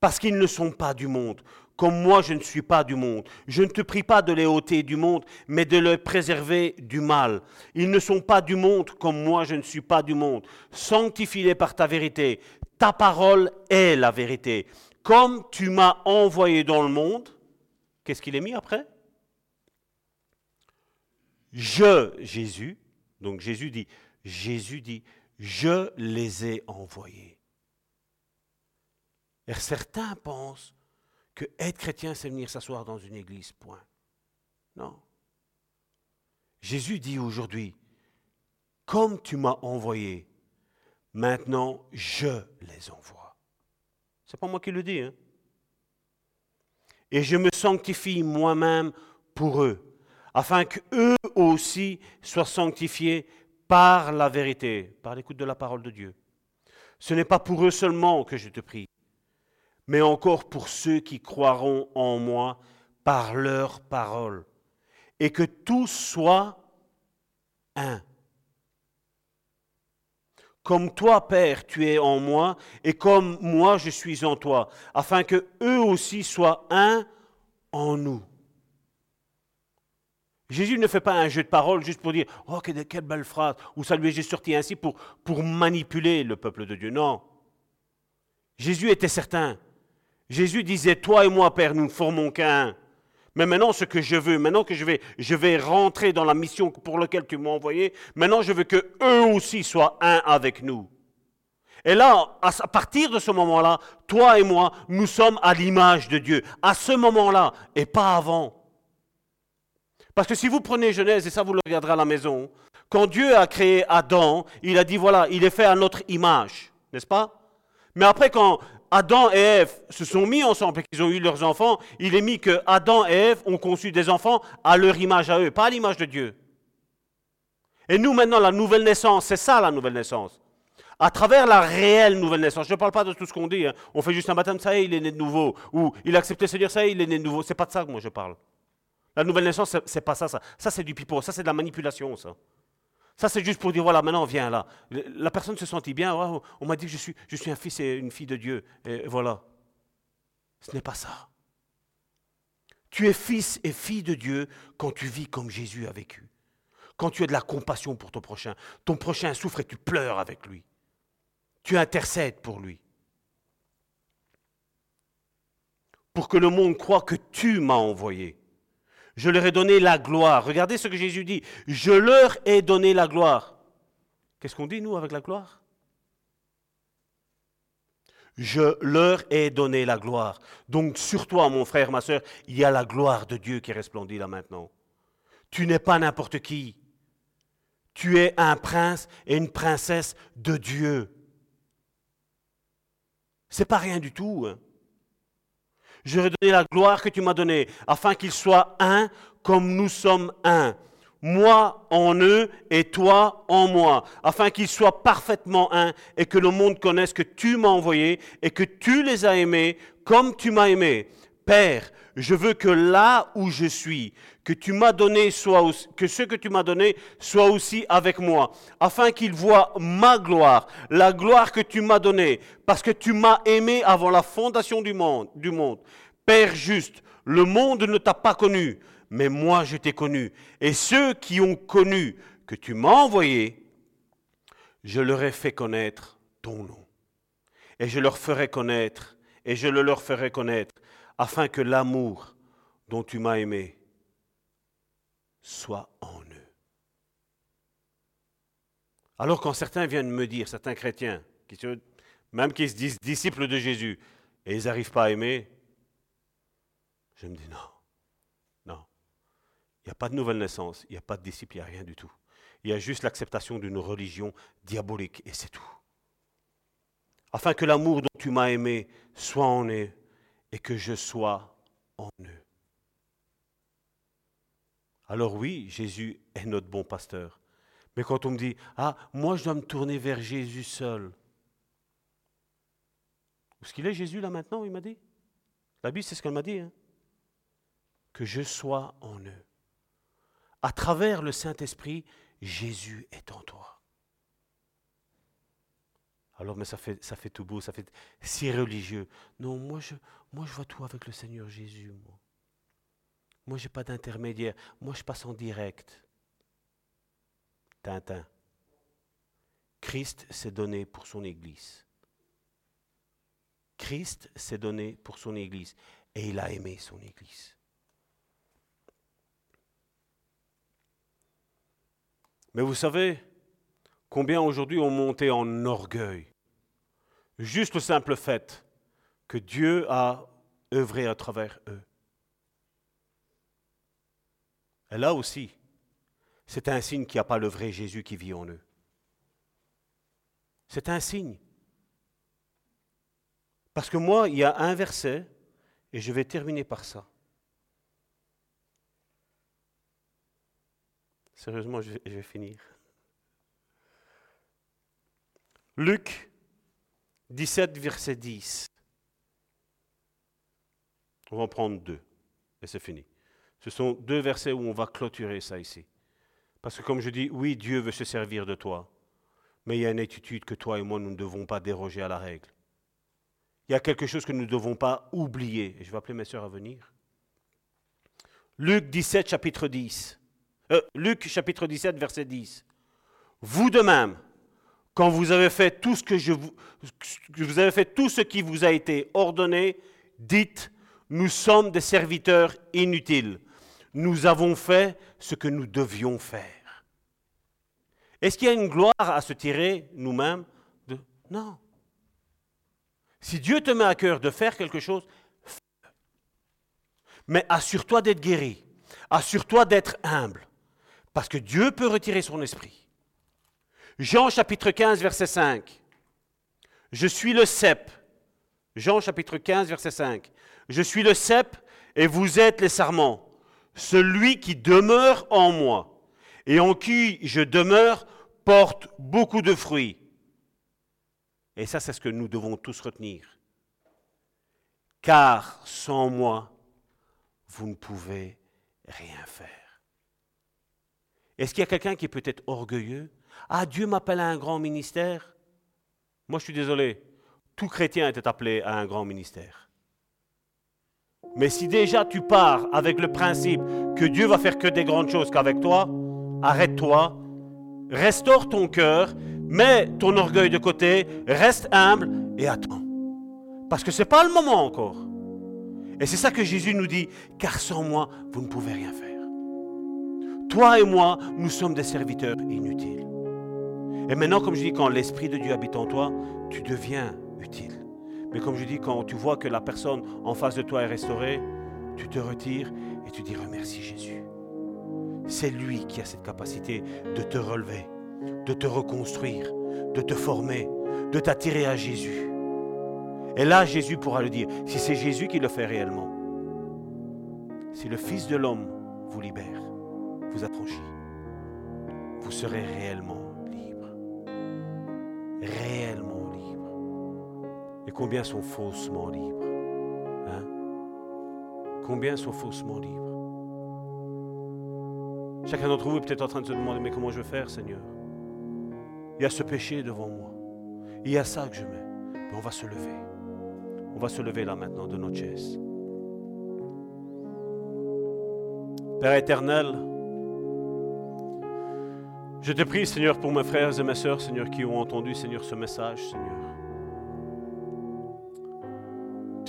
Parce qu'ils ne sont pas du monde, comme moi je ne suis pas du monde. Je ne te prie pas de les ôter du monde, mais de les préserver du mal. Ils ne sont pas du monde, comme moi je ne suis pas du monde. Sanctifie-les par ta vérité. Ta parole est la vérité. Comme tu m'as envoyé dans le monde, qu'est-ce qu'il est mis après? Je, Jésus, donc Jésus dit, Jésus dit, je les ai envoyés. Et certains pensent que être chrétien, c'est venir s'asseoir dans une église, point. Non. Jésus dit aujourd'hui, comme tu m'as envoyé, maintenant je les envoie. C'est pas moi qui le dis. Hein? Et je me sanctifie moi-même pour eux, afin qu'eux aussi soient sanctifiés par la vérité, par l'écoute de la parole de Dieu. Ce n'est pas pour eux seulement que je te prie, mais encore pour ceux qui croiront en moi par leur parole, et que tous soient un. Comme toi, Père, tu es en moi, et comme moi je suis en toi, afin que eux aussi soient un en nous. Jésus ne fait pas un jeu de parole juste pour dire Oh, quelle, belle phrase, ou ça lui est sorti ainsi pour, pour manipuler le peuple de Dieu. Non. Jésus était certain. Jésus disait Toi et moi, Père, nous ne formons qu'un. Mais maintenant, ce que je veux, maintenant que je vais, je vais rentrer dans la mission pour laquelle tu m'as envoyé, maintenant je veux que eux aussi soient un avec nous. Et là, à partir de ce moment-là, toi et moi, nous sommes à l'image de Dieu. À ce moment-là, et pas avant. Parce que si vous prenez Genèse, et ça vous le regarderez à la maison, quand Dieu a créé Adam, il a dit voilà, il est fait à notre image, n'est-ce pas? Mais après, quand Adam et Ève se sont mis ensemble et qu'ils ont eu leurs enfants, il est mis que Adam et Ève ont conçu des enfants à leur image à eux, pas à l'image de Dieu. Et nous, maintenant, la nouvelle naissance, c'est ça la nouvelle naissance. À travers la réelle nouvelle naissance. Je ne parle pas de tout ce qu'on dit. Hein. On fait juste un baptême, ça y est, il est né de nouveau. Ou il a accepté se dire, ça y est, il est né de nouveau. C'est pas de ça que moi je parle. La nouvelle naissance, c'est pas ça, ça. Ça, c'est du pipeau. Ça, c'est de la manipulation, ça. Ça, c'est juste pour dire, voilà, maintenant, viens là. La personne se sentit bien. on m'a dit que je suis, je suis un fils et une fille de Dieu. Et voilà. Ce n'est pas ça. Tu es fils et fille de Dieu quand tu vis comme Jésus a vécu. Quand tu as de la compassion pour ton prochain. Ton prochain souffre et tu pleures avec lui. Tu intercèdes pour lui. Pour que le monde croit que tu m'as envoyé. Je leur ai donné la gloire. Regardez ce que Jésus dit. Je leur ai donné la gloire. Qu'est-ce qu'on dit, nous, avec la gloire? Je leur ai donné la gloire. Donc sur toi, mon frère, ma soeur, il y a la gloire de Dieu qui resplendit là maintenant. Tu n'es pas n'importe qui. Tu es un prince et une princesse de Dieu. C'est pas rien du tout. Hein. Je donner la gloire que tu m'as donnée, afin qu'ils soient un comme nous sommes un. Moi en eux et toi en moi, afin qu'ils soient parfaitement un et que le monde connaisse que tu m'as envoyé et que tu les as aimés comme tu m'as aimé. Père, je veux que là où je suis, que tu m'as donné soit que ce que tu m'as donné soit aussi avec moi, afin qu'ils voient ma gloire, la gloire que tu m'as donnée, parce que tu m'as aimé avant la fondation du monde, du monde. Père juste, le monde ne t'a pas connu, mais moi je t'ai connu. Et ceux qui ont connu que tu m'as envoyé, je leur ai fait connaître ton nom. Et je leur ferai connaître, et je le leur ferai connaître, afin que l'amour dont tu m'as aimé soit en eux. Alors quand certains viennent me dire, certains chrétiens, même qui se disent disciples de Jésus, et ils n'arrivent pas à aimer, je me dis non, non. Il n'y a pas de nouvelle naissance, il n'y a pas de disciple, il n'y a rien du tout. Il y a juste l'acceptation d'une religion diabolique, et c'est tout. Afin que l'amour dont tu m'as aimé soit en eux, et que je sois en eux. Alors oui, Jésus est notre bon pasteur. Mais quand on me dit, ah, moi je dois me tourner vers Jésus seul. Où est-ce qu'il est Jésus là maintenant, il m'a dit? La Bible, c'est ce qu'elle m'a dit. Hein? Que je sois en eux. À travers le Saint-Esprit, Jésus est en toi. Alors, mais ça fait, ça fait tout beau, ça fait si religieux. Non, moi je, moi je vois tout avec le Seigneur Jésus. Moi. Moi, je n'ai pas d'intermédiaire. Moi, je passe en direct. Tintin. Christ s'est donné pour son Église. Christ s'est donné pour son Église. Et il a aimé son Église. Mais vous savez combien aujourd'hui ont monté en orgueil Juste le simple fait que Dieu a œuvré à travers eux. Et là aussi, c'est un signe qu'il n'y a pas le vrai Jésus qui vit en eux. C'est un signe. Parce que moi, il y a un verset, et je vais terminer par ça. Sérieusement, je vais, finir. Luc 17, verset 10. On va en prendre deux, et c'est fini. Ce sont deux versets où on va clôturer ça ici. Parce que comme je dis, oui, Dieu veut se servir de toi, mais il y a une attitude que toi et moi, nous ne devons pas déroger à la règle. Il y a quelque chose que nous ne devons pas oublier. Et je vais appeler mes soeurs à venir. Luc 17, chapitre 10. Euh, Luc chapitre 17, verset 10. Vous de même, quand vous avez fait tout ce que je vous, fait tout ce qui vous a été ordonné, dites nous sommes des serviteurs inutiles. Nous avons fait ce que nous devions faire. Est-ce qu'il y a une gloire à se tirer nous-mêmes de Non. Si Dieu te met à cœur de faire quelque chose, fais-le. Mais assure-toi d'être guéri. Assure-toi d'être humble. Parce que Dieu peut retirer son esprit. Jean chapitre 15, verset 5. Je suis le cep. Jean chapitre 15, verset 5. Je suis le cep et vous êtes les sarments. Celui qui demeure en moi et en qui je demeure porte beaucoup de fruits. Et ça, c'est ce que nous devons tous retenir. Car sans moi, vous ne pouvez rien faire. Est-ce qu'il y a quelqu'un qui peut être orgueilleux? Ah, Dieu m'appelle à un grand ministère Moi, je suis désolé. Tout chrétien était appelé à un grand ministère. Mais si déjà tu pars avec le principe que Dieu va faire que des grandes choses qu'avec toi, arrête-toi, restaure ton cœur, mets ton orgueil de côté, reste humble et attends. Parce que ce n'est pas le moment encore. Et c'est ça que Jésus nous dit, car sans moi, vous ne pouvez rien faire. Toi et moi, nous sommes des serviteurs inutiles. Et maintenant, comme je dis, quand l'Esprit de Dieu habite en toi, tu deviens utile. Mais comme je dis, quand tu vois que la personne en face de toi est restaurée, tu te retires et tu dis remercie Jésus. C'est lui qui a cette capacité de te relever, de te reconstruire, de te former, de t'attirer à Jésus. Et là, Jésus pourra le dire, si c'est Jésus qui le fait réellement. Si le Fils de l'homme vous libère, vous affranchit, vous serez réellement. Réellement et combien sont faussement libres hein? Combien sont faussement libres? Chacun d'entre vous est peut-être en train de se demander, mais comment je vais faire, Seigneur? Il y a ce péché devant moi. Il y a ça que je mets. Mais on va se lever. On va se lever là maintenant de notre chaise. Père éternel, je te prie, Seigneur, pour mes frères et mes sœurs, Seigneur, qui ont entendu, Seigneur, ce message, Seigneur.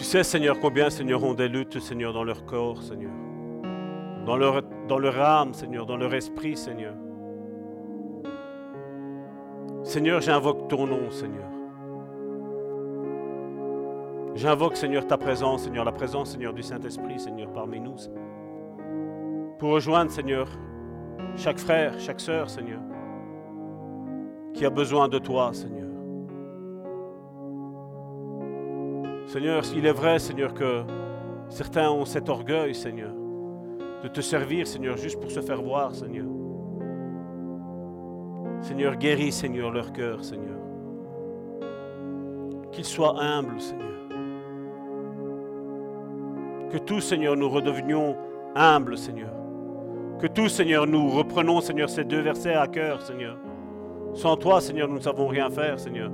sais, Seigneur, combien, Seigneur, ont des luttes, Seigneur, dans leur corps, Seigneur. Dans leur, dans leur âme, Seigneur, dans leur esprit, Seigneur. Seigneur, j'invoque ton nom, Seigneur. J'invoque, Seigneur, ta présence, Seigneur, la présence, Seigneur, du Saint-Esprit, Seigneur, parmi nous. Pour rejoindre, Seigneur, chaque frère, chaque sœur, Seigneur, qui a besoin de toi, Seigneur. Seigneur, s'il est vrai, Seigneur, que certains ont cet orgueil, Seigneur, de te servir, Seigneur, juste pour se faire voir, Seigneur. Seigneur, guéris, Seigneur, leur cœur, Seigneur. Qu'ils soient humbles, Seigneur. Que tous, Seigneur, nous redevenions humbles, Seigneur. Que tous, Seigneur, nous reprenons, Seigneur, ces deux versets à cœur, Seigneur. Sans toi, Seigneur, nous ne savons rien faire, Seigneur.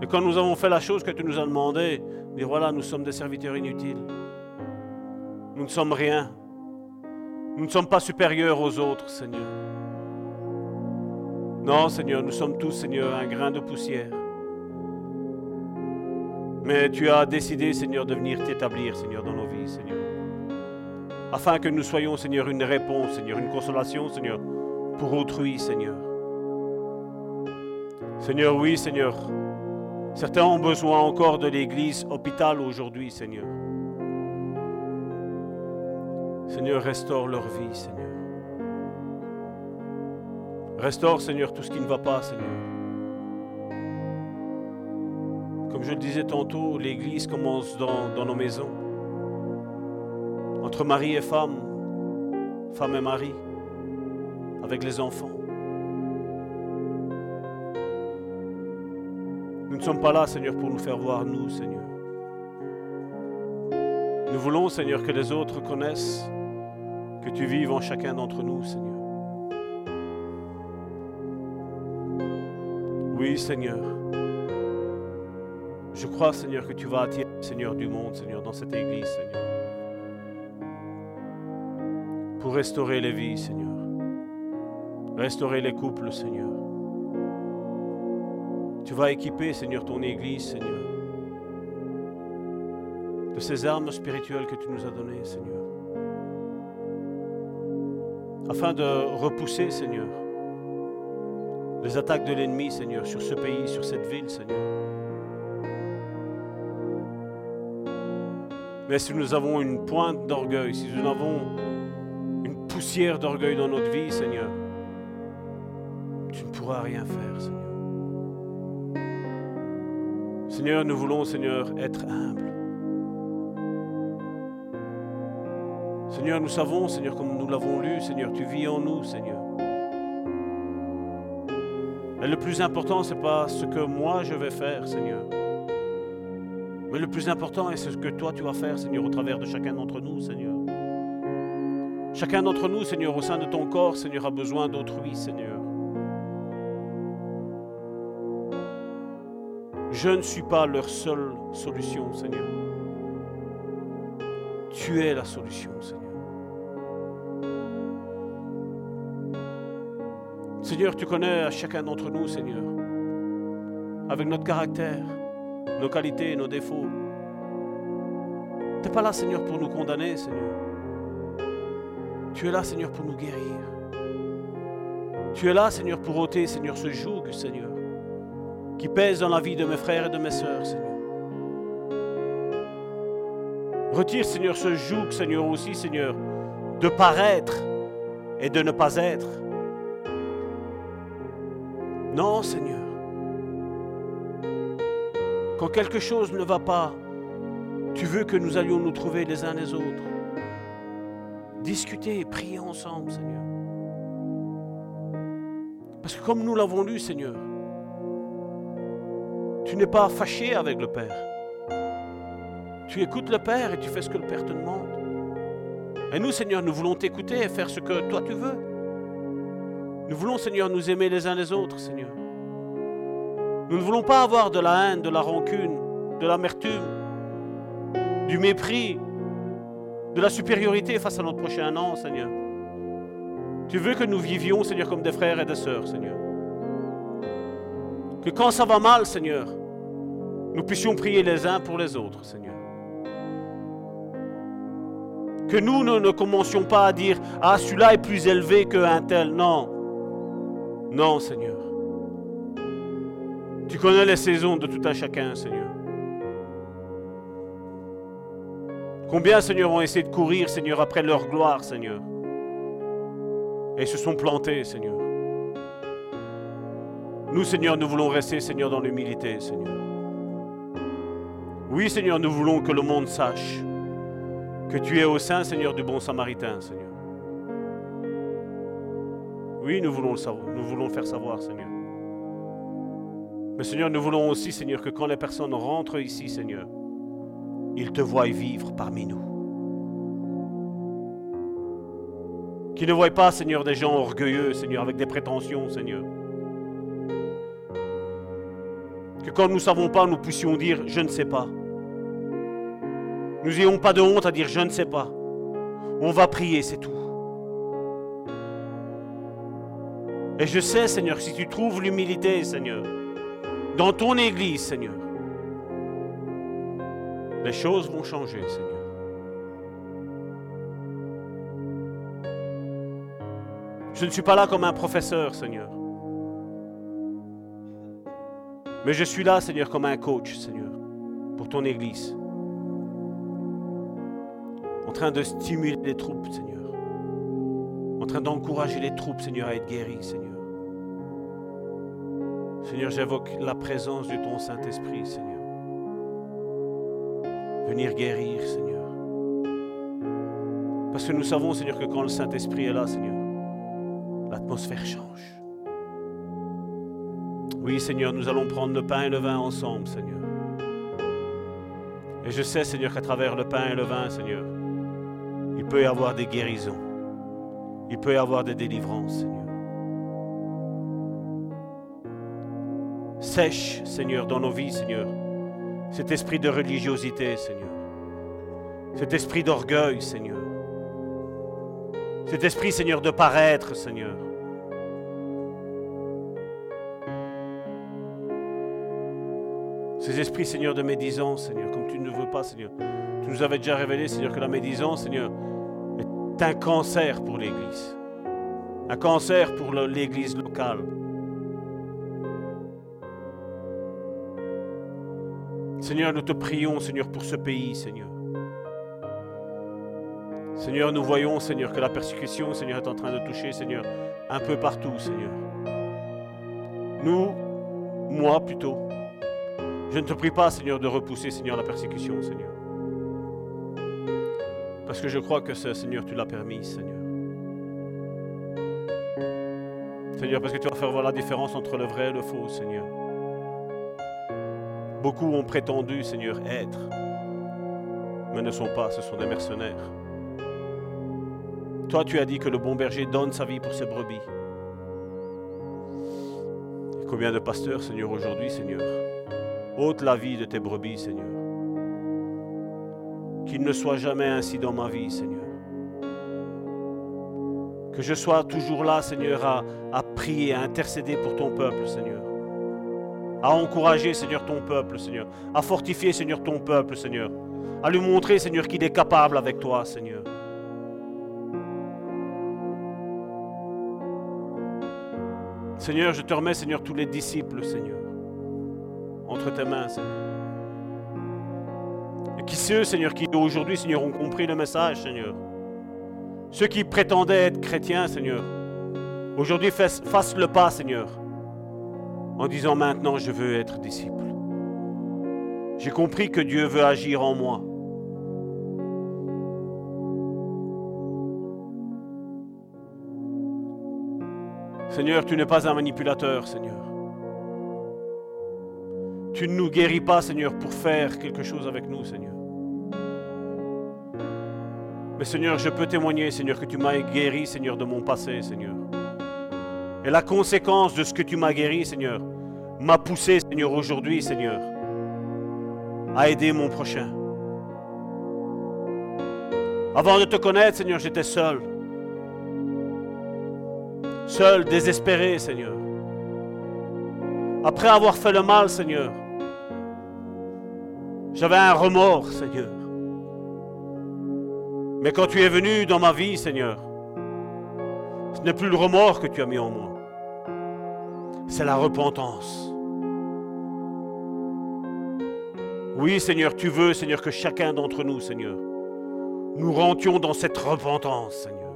Et quand nous avons fait la chose que tu nous as demandé, dire voilà, nous sommes des serviteurs inutiles. Nous ne sommes rien. Nous ne sommes pas supérieurs aux autres, Seigneur. Non, Seigneur, nous sommes tous, Seigneur, un grain de poussière. Mais tu as décidé, Seigneur, de venir t'établir, Seigneur, dans nos vies, Seigneur. Afin que nous soyons, Seigneur, une réponse, Seigneur, une consolation, Seigneur, pour autrui, Seigneur. Seigneur, oui, Seigneur, Certains ont besoin encore de l'église hôpital aujourd'hui, Seigneur. Seigneur, restaure leur vie, Seigneur. Restaure, Seigneur, tout ce qui ne va pas, Seigneur. Comme je le disais tantôt, l'Église commence dans, dans, nos maisons. Entre mari et femme, femme et mari, avec les enfants. ne sommes pas là, Seigneur, pour nous faire voir nous, Seigneur. Nous voulons, Seigneur, que les autres connaissent que tu vives en chacun d'entre nous, Seigneur. Oui, Seigneur. Je crois, Seigneur, que tu vas attirer, Seigneur, du monde, Seigneur, dans cette église, Seigneur. Restaurer les vies, Seigneur. Restaurer les couples, Seigneur. Tu vas équiper, Seigneur, ton église, Seigneur. De ces armes spirituelles que tu nous as données, Seigneur. Afin de repousser, Seigneur, les attaques de l'ennemi, Seigneur, sur ce pays, sur cette ville, Seigneur. Mais si nous avons une pointe d'orgueil, si nous avons poussière d'orgueil dans notre vie, Seigneur, tu ne pourras rien faire, Seigneur. Seigneur, nous voulons, Seigneur, être humbles. Seigneur, nous savons, Seigneur, comme nous l'avons lu, Seigneur, tu vis en nous, Seigneur. Mais le plus important, ce n'est pas ce que moi je vais faire, Seigneur. Mais le plus important est ce que toi tu vas faire, Seigneur, au travers de chacun d'entre nous, Seigneur. Chacun d'entre nous, Seigneur, au sein de ton corps, Seigneur, a besoin d'autrui, Seigneur. Je ne suis pas leur seule solution, Seigneur. Tu es la solution, Seigneur. Seigneur, tu connais à chacun d'entre nous, Seigneur, avec notre caractère, nos qualités, nos défauts. Tu n'es pas là, Seigneur, pour nous condamner, Seigneur. Tu es là, Seigneur, pour nous guérir. Tu es là, Seigneur, pour ôter, Seigneur, ce joug, Seigneur, qui pèse dans la vie de mes frères et de mes sœurs, Seigneur. Retire, Seigneur, ce joug, Seigneur, aussi, Seigneur, de paraître et de ne pas être. Non, Seigneur. Quand quelque chose ne va pas, tu veux que nous allions nous trouver les uns les autres. Discuter et prier ensemble, Seigneur. Parce que comme nous l'avons lu, Seigneur, tu n'es pas fâché avec le Père. Tu écoutes le Père et tu fais ce que le Père te demande. Et nous, Seigneur, nous voulons t'écouter et faire ce que toi tu veux. Nous voulons, Seigneur, nous aimer les uns les autres, Seigneur. Nous ne voulons pas avoir de la haine, de la rancune, de l'amertume, du mépris, de la supériorité face à notre prochain an, Seigneur. Tu veux que nous vivions, Seigneur, comme des frères et des sœurs, Seigneur. Que quand ça va mal, Seigneur, nous puissions prier les uns pour les autres, Seigneur. Que nous ne, ne commencions pas à dire Ah, celui-là est plus élevé qu'un tel. Non. Non, Seigneur. Tu connais les saisons de tout un chacun, Seigneur. Combien, Seigneur, ont essayé de courir, Seigneur, après leur gloire, Seigneur? Et se sont plantés, Seigneur. Nous, Seigneur, nous voulons rester, Seigneur, dans l'humilité, Seigneur. Oui, Seigneur, nous voulons que le monde sache que tu es au sein, Seigneur, du bon samaritain, Seigneur. Oui, nous voulons le savoir, nous voulons le faire savoir, Seigneur. Mais Seigneur, nous voulons aussi, Seigneur, que quand les personnes rentrent ici, Seigneur, ils te voient vivre parmi nous. Qu'ils ne voient pas, Seigneur, des gens orgueilleux, Seigneur, avec des prétentions, Seigneur. Que quand nous ne savons pas, nous puissions dire je ne sais pas. Nous n'ayons pas de honte à dire je ne sais pas. On va prier, c'est tout. Et je sais, Seigneur, si tu trouves l'humilité, Seigneur, dans ton Église, Seigneur, les choses vont changer, Seigneur. Je ne suis pas là comme un professeur, Seigneur. Mais je suis là, Seigneur, comme un coach, Seigneur, pour ton Église. En train de stimuler les troupes, Seigneur. En train d'encourager les troupes, Seigneur, à être guéries, Seigneur. Seigneur, j'évoque la présence de ton Saint-Esprit, Seigneur. Venir guérir, Seigneur. Parce que nous savons, Seigneur, que quand le Saint-Esprit est là, Seigneur, l'atmosphère change. Oui, Seigneur, nous allons prendre le pain et le vin ensemble, Seigneur. Et je sais, Seigneur, qu'à travers le pain et le vin, Seigneur, il peut y avoir des guérisons. Il peut y avoir des délivrances, Seigneur. Sèche, Seigneur, dans nos vies, Seigneur, cet esprit de religiosité, Seigneur. Cet esprit d'orgueil, Seigneur. Cet esprit, Seigneur, de paraître, Seigneur. Ces esprits, Seigneur, de médisance, Seigneur, comme tu ne veux pas, Seigneur. Tu nous avais déjà révélé, Seigneur, que la médisance, Seigneur, est un cancer pour l'Église. Un cancer pour l'Église locale. Seigneur, nous te prions, Seigneur, pour ce pays, Seigneur. Seigneur, nous voyons, Seigneur, que la persécution, Seigneur, est en train de toucher, Seigneur, un peu partout, Seigneur. Nous, moi plutôt, je ne te prie pas, Seigneur, de repousser, Seigneur, la persécution, Seigneur. Parce que je crois que ce, Seigneur, tu l'as permis, Seigneur. Seigneur, parce que tu vas faire voir la différence entre le vrai et le faux, Seigneur. Beaucoup ont prétendu, Seigneur, être, mais ne sont pas, ce sont des mercenaires. Toi, tu as dit que le bon berger donne sa vie pour ses brebis. combien de pasteurs, Seigneur, aujourd'hui, Seigneur, ôte la vie de tes brebis, Seigneur? Qu'il ne soit jamais ainsi dans ma vie, Seigneur. Que je sois toujours là, Seigneur, à, à prier, à intercéder pour ton peuple, Seigneur. À encourager, Seigneur, ton peuple, Seigneur. À fortifier, Seigneur, ton peuple, Seigneur. À lui montrer, Seigneur, qu'il est capable avec toi, Seigneur. Seigneur, je te remets, Seigneur, tous les disciples, Seigneur entre tes mains, Seigneur. Et qui ceux, Seigneur, qui aujourd'hui, Seigneur, ont compris le message, Seigneur. Ceux qui prétendaient être chrétiens, Seigneur, aujourd'hui fassent le pas, Seigneur, en disant maintenant, je veux être disciple. J'ai compris que Dieu veut agir en moi. Seigneur, tu n'es pas un manipulateur, Seigneur. Tu ne nous guéris pas, Seigneur, pour faire quelque chose avec nous, Seigneur. Mais Seigneur, je peux témoigner, Seigneur, que tu m'as guéri, Seigneur, de mon passé, Seigneur. Et la conséquence de ce que tu m'as guéri, Seigneur, m'a poussé, Seigneur, aujourd'hui, Seigneur, à aider mon prochain. Avant de te connaître, Seigneur, j'étais seul. Seul, désespéré, Seigneur. Après avoir fait le mal, Seigneur, j'avais un remords, Seigneur. Mais quand tu es venu dans ma vie, Seigneur, ce n'est plus le remords que tu as mis en moi. C'est la repentance. Oui, Seigneur, tu veux, Seigneur, que chacun d'entre nous, Seigneur, nous rentions dans cette repentance, Seigneur.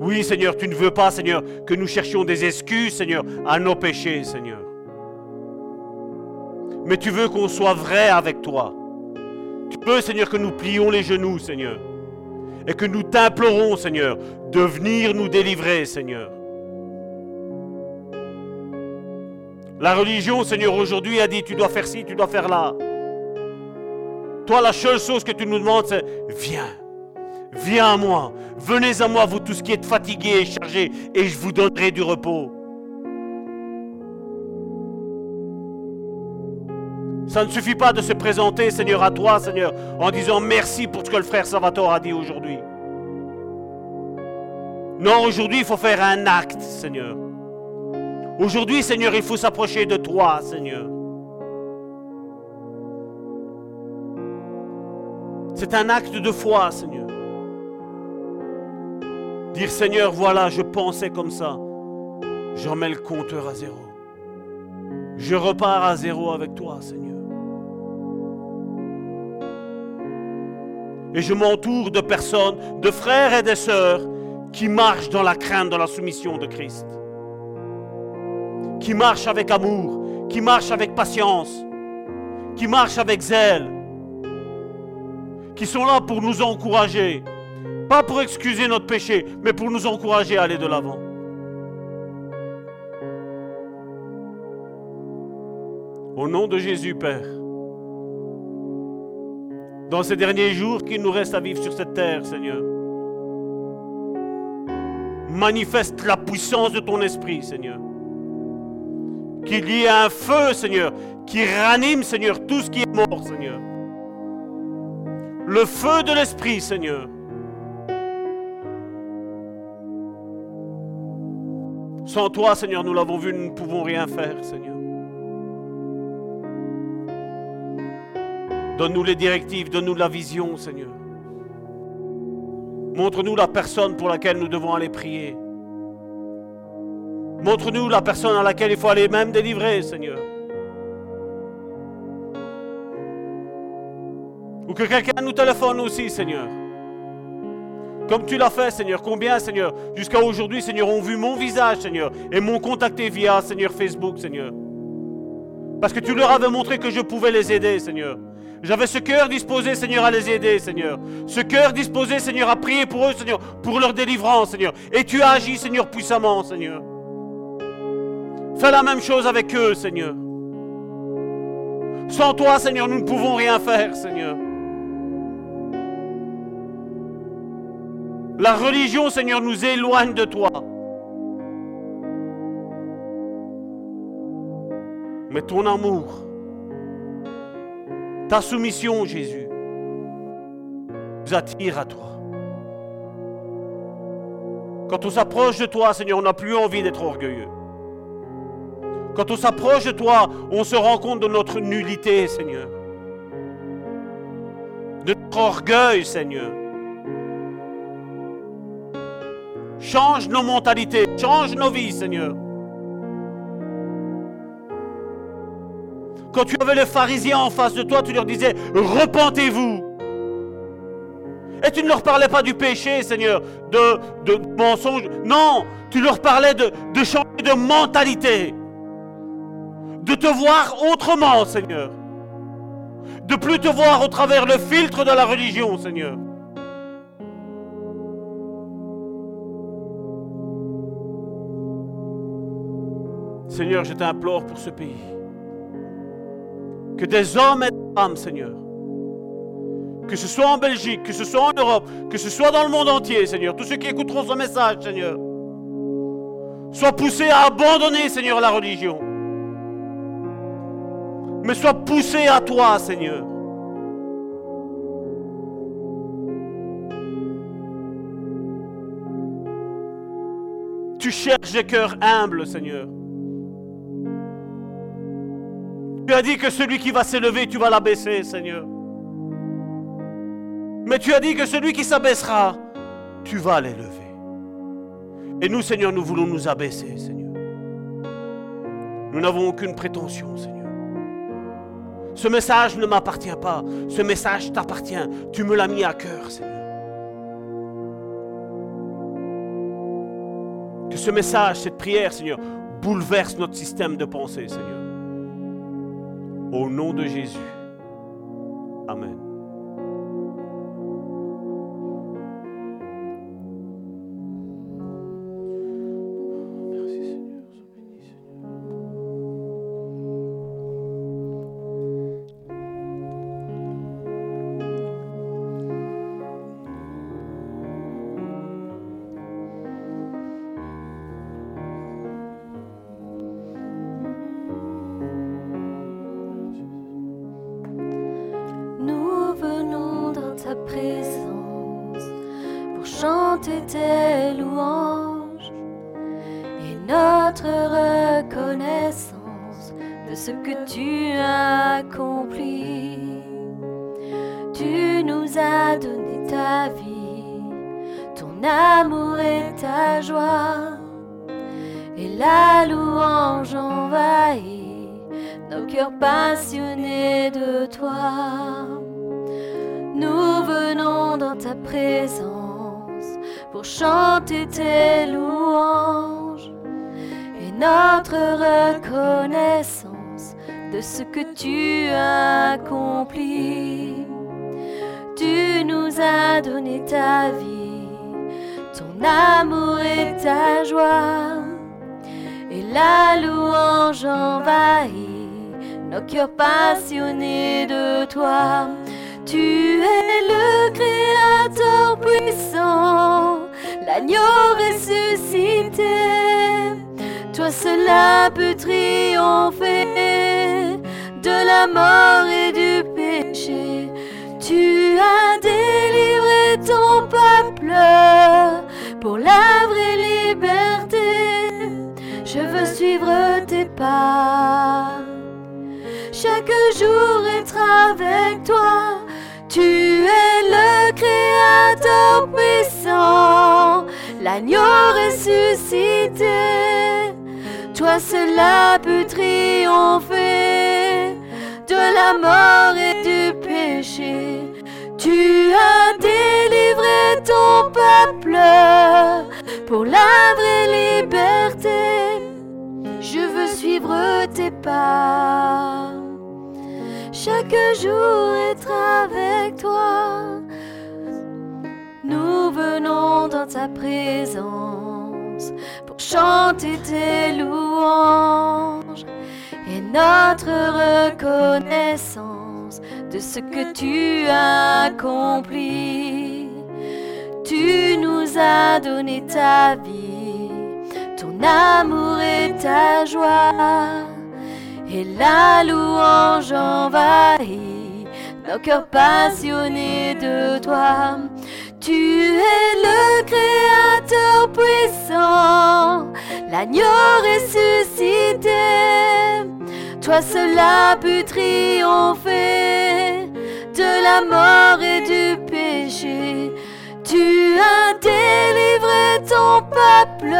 Oui, Seigneur, tu ne veux pas, Seigneur, que nous cherchions des excuses, Seigneur, à nos péchés, Seigneur. Mais tu veux qu'on soit vrai avec toi. Tu veux, Seigneur, que nous plions les genoux, Seigneur. Et que nous t'implorons, Seigneur, de venir nous délivrer, Seigneur. La religion, Seigneur, aujourd'hui a dit, tu dois faire ci, tu dois faire là. Toi, la seule chose que tu nous demandes, c'est, viens. Viens à moi. Venez à moi, vous tous qui êtes fatigués et chargés, et je vous donnerai du repos. Ça ne suffit pas de se présenter, Seigneur, à toi, Seigneur, en disant merci pour ce que le frère Salvatore a dit aujourd'hui. Non, aujourd'hui, il faut faire un acte, Seigneur. Aujourd'hui, Seigneur, il faut s'approcher de toi, Seigneur. C'est un acte de foi, Seigneur. Dire, Seigneur, voilà, je pensais comme ça. Je remets le compteur à zéro. Je repars à zéro avec toi, Seigneur. Et je m'entoure de personnes, de frères et de sœurs qui marchent dans la crainte, dans la soumission de Christ. Qui marchent avec amour, qui marchent avec patience, qui marchent avec zèle, qui sont là pour nous encourager. Pas pour excuser notre péché, mais pour nous encourager à aller de l'avant. Au nom de Jésus, Père, dans ces derniers jours qu'il nous reste à vivre sur cette terre, Seigneur, manifeste la puissance de ton esprit, Seigneur. Qu'il y ait un feu, Seigneur, qui ranime, Seigneur, tout ce qui est mort, Seigneur. Le feu de l'esprit, Seigneur. Sans toi, Seigneur, nous l'avons vu, nous ne pouvons rien faire, Seigneur. Donne-nous les directives, donne-nous la vision, Seigneur. Montre-nous la personne pour laquelle nous devons aller prier. Montre-nous la personne à laquelle il faut aller même délivrer, Seigneur. Ou que quelqu'un nous téléphone aussi, Seigneur. Comme tu l'as fait, Seigneur. Combien, Seigneur, jusqu'à aujourd'hui, Seigneur, ont vu mon visage, Seigneur, et m'ont contacté via, Seigneur, Facebook, Seigneur. Parce que tu leur avais montré que je pouvais les aider, Seigneur. J'avais ce cœur disposé, Seigneur, à les aider, Seigneur. Ce cœur disposé, Seigneur, à prier pour eux, Seigneur, pour leur délivrance, Seigneur. Et tu as agi, Seigneur, puissamment, Seigneur. Fais la même chose avec eux, Seigneur. Sans toi, Seigneur, nous ne pouvons rien faire, Seigneur. La religion, Seigneur, nous éloigne de toi. Mais ton amour, ta soumission, Jésus, nous attire à toi. Quand on s'approche de toi, Seigneur, on n'a plus envie d'être orgueilleux. Quand on s'approche de toi, on se rend compte de notre nullité, Seigneur. De notre orgueil, Seigneur. Change nos mentalités, change nos vies, Seigneur. Quand tu avais les pharisiens en face de toi, tu leur disais, repentez-vous. Et tu ne leur parlais pas du péché, Seigneur, de, de mensonge. Non, tu leur parlais de, de changer de mentalité de te voir autrement, Seigneur. De plus te voir au travers le filtre de la religion, Seigneur. Seigneur, je t'implore pour ce pays. Que des hommes et des femmes, Seigneur, que ce soit en Belgique, que ce soit en Europe, que ce soit dans le monde entier, Seigneur, tous ceux qui écouteront ce message, Seigneur, soient poussés à abandonner, Seigneur, la religion mais sois poussé à toi, Seigneur. Tu cherches des cœurs humbles, Seigneur. Tu as dit que celui qui va s'élever, tu vas l'abaisser, Seigneur. Mais tu as dit que celui qui s'abaissera, tu vas l'élever. Et nous, Seigneur, nous voulons nous abaisser, Seigneur. Nous n'avons aucune prétention, Seigneur. Ce message ne m'appartient pas. Ce message t'appartient. Tu me l'as mis à cœur, Seigneur. Que ce message, cette prière, Seigneur, bouleverse notre système de pensée, Seigneur. Au nom de Jésus. Amen. Cœurs passionnés de toi. Tu es le Créateur puissant, l'agneau ressuscité. Toi seul peut triompher de la mort et du péché. Tu as délivré ton peuple pour la vraie liberté. Je veux suivre tes pas. Chaque jour être avec toi. Tu es le Créateur puissant, l'agneau ressuscité. Toi cela peut triompher de la mort et du péché. Tu as délivré ton peuple pour la vraie liberté. Je veux suivre tes pas. Chaque jour être avec toi. Nous venons dans ta présence pour chanter tes louanges et notre reconnaissance de ce que tu as accompli. Tu nous as donné ta vie, ton amour et ta joie, et la louange envahit nos cœurs passionnés de toi. Tu es le Créateur puissant, l'agneau ressuscité. Toi cela pu triompher de la mort et du péché. Tu as délivré ton peuple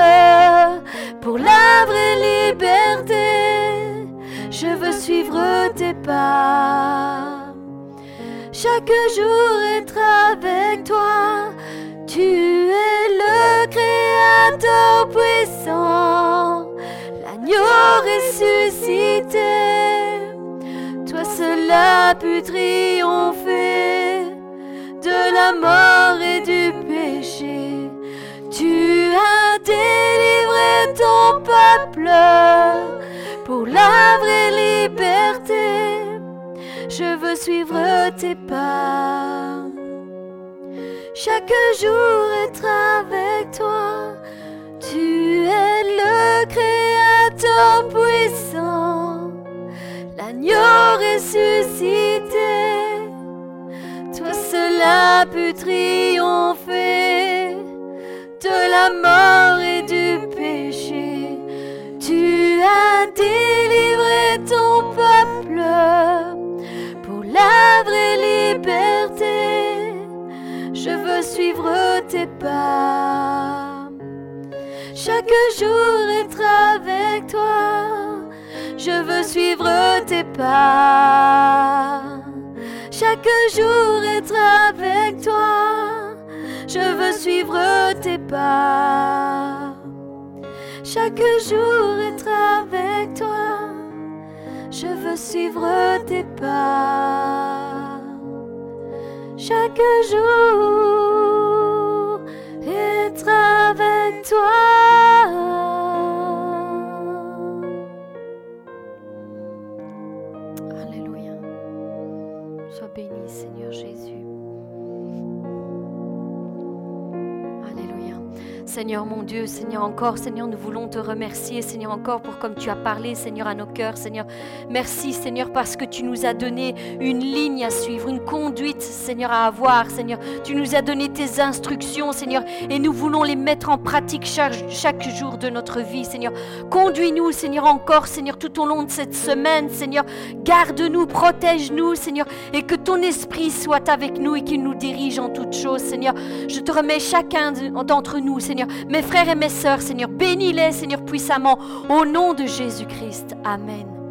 pour la vraie liberté. Je veux suivre tes pas chaque jour être avec toi. Tu es le Créateur puissant, l'agneau ressuscité. Toi seul pu triompher de la mort et du péché. Tu as délivré ton peuple pour la vraie liberté je veux suivre tes pas. Chaque jour être avec toi, tu es le Créateur puissant, l'agneau ressuscité. Toi cela pu triompher de la mort et du péché. Tu as délivré ton peuple la vraie liberté. Je veux suivre tes pas. Chaque jour être avec toi. Je veux suivre tes pas. Chaque jour être avec toi. Je veux suivre tes pas. Chaque jour être avec toi. Je veux suivre tes pas chaque jour, être avec toi. Seigneur mon Dieu, Seigneur encore, Seigneur, nous voulons te remercier, Seigneur encore, pour comme tu as parlé, Seigneur, à nos cœurs, Seigneur. Merci, Seigneur, parce que tu nous as donné une ligne à suivre, une conduite, Seigneur, à avoir, Seigneur. Tu nous as donné tes instructions, Seigneur, et nous voulons les mettre en pratique chaque, jour de notre vie, Seigneur. Conduis-nous, Seigneur, encore, Seigneur, tout au long de cette semaine, Seigneur. Garde-nous, protège-nous, Seigneur, et que ton esprit soit avec nous et qu'il nous dirige en toutes choses, Seigneur. Je te remets chacun d'entre nous, Seigneur mes frères et mes sœurs, Seigneur, bénis-les, Seigneur, puissamment, au nom de Jésus-Christ. Amen.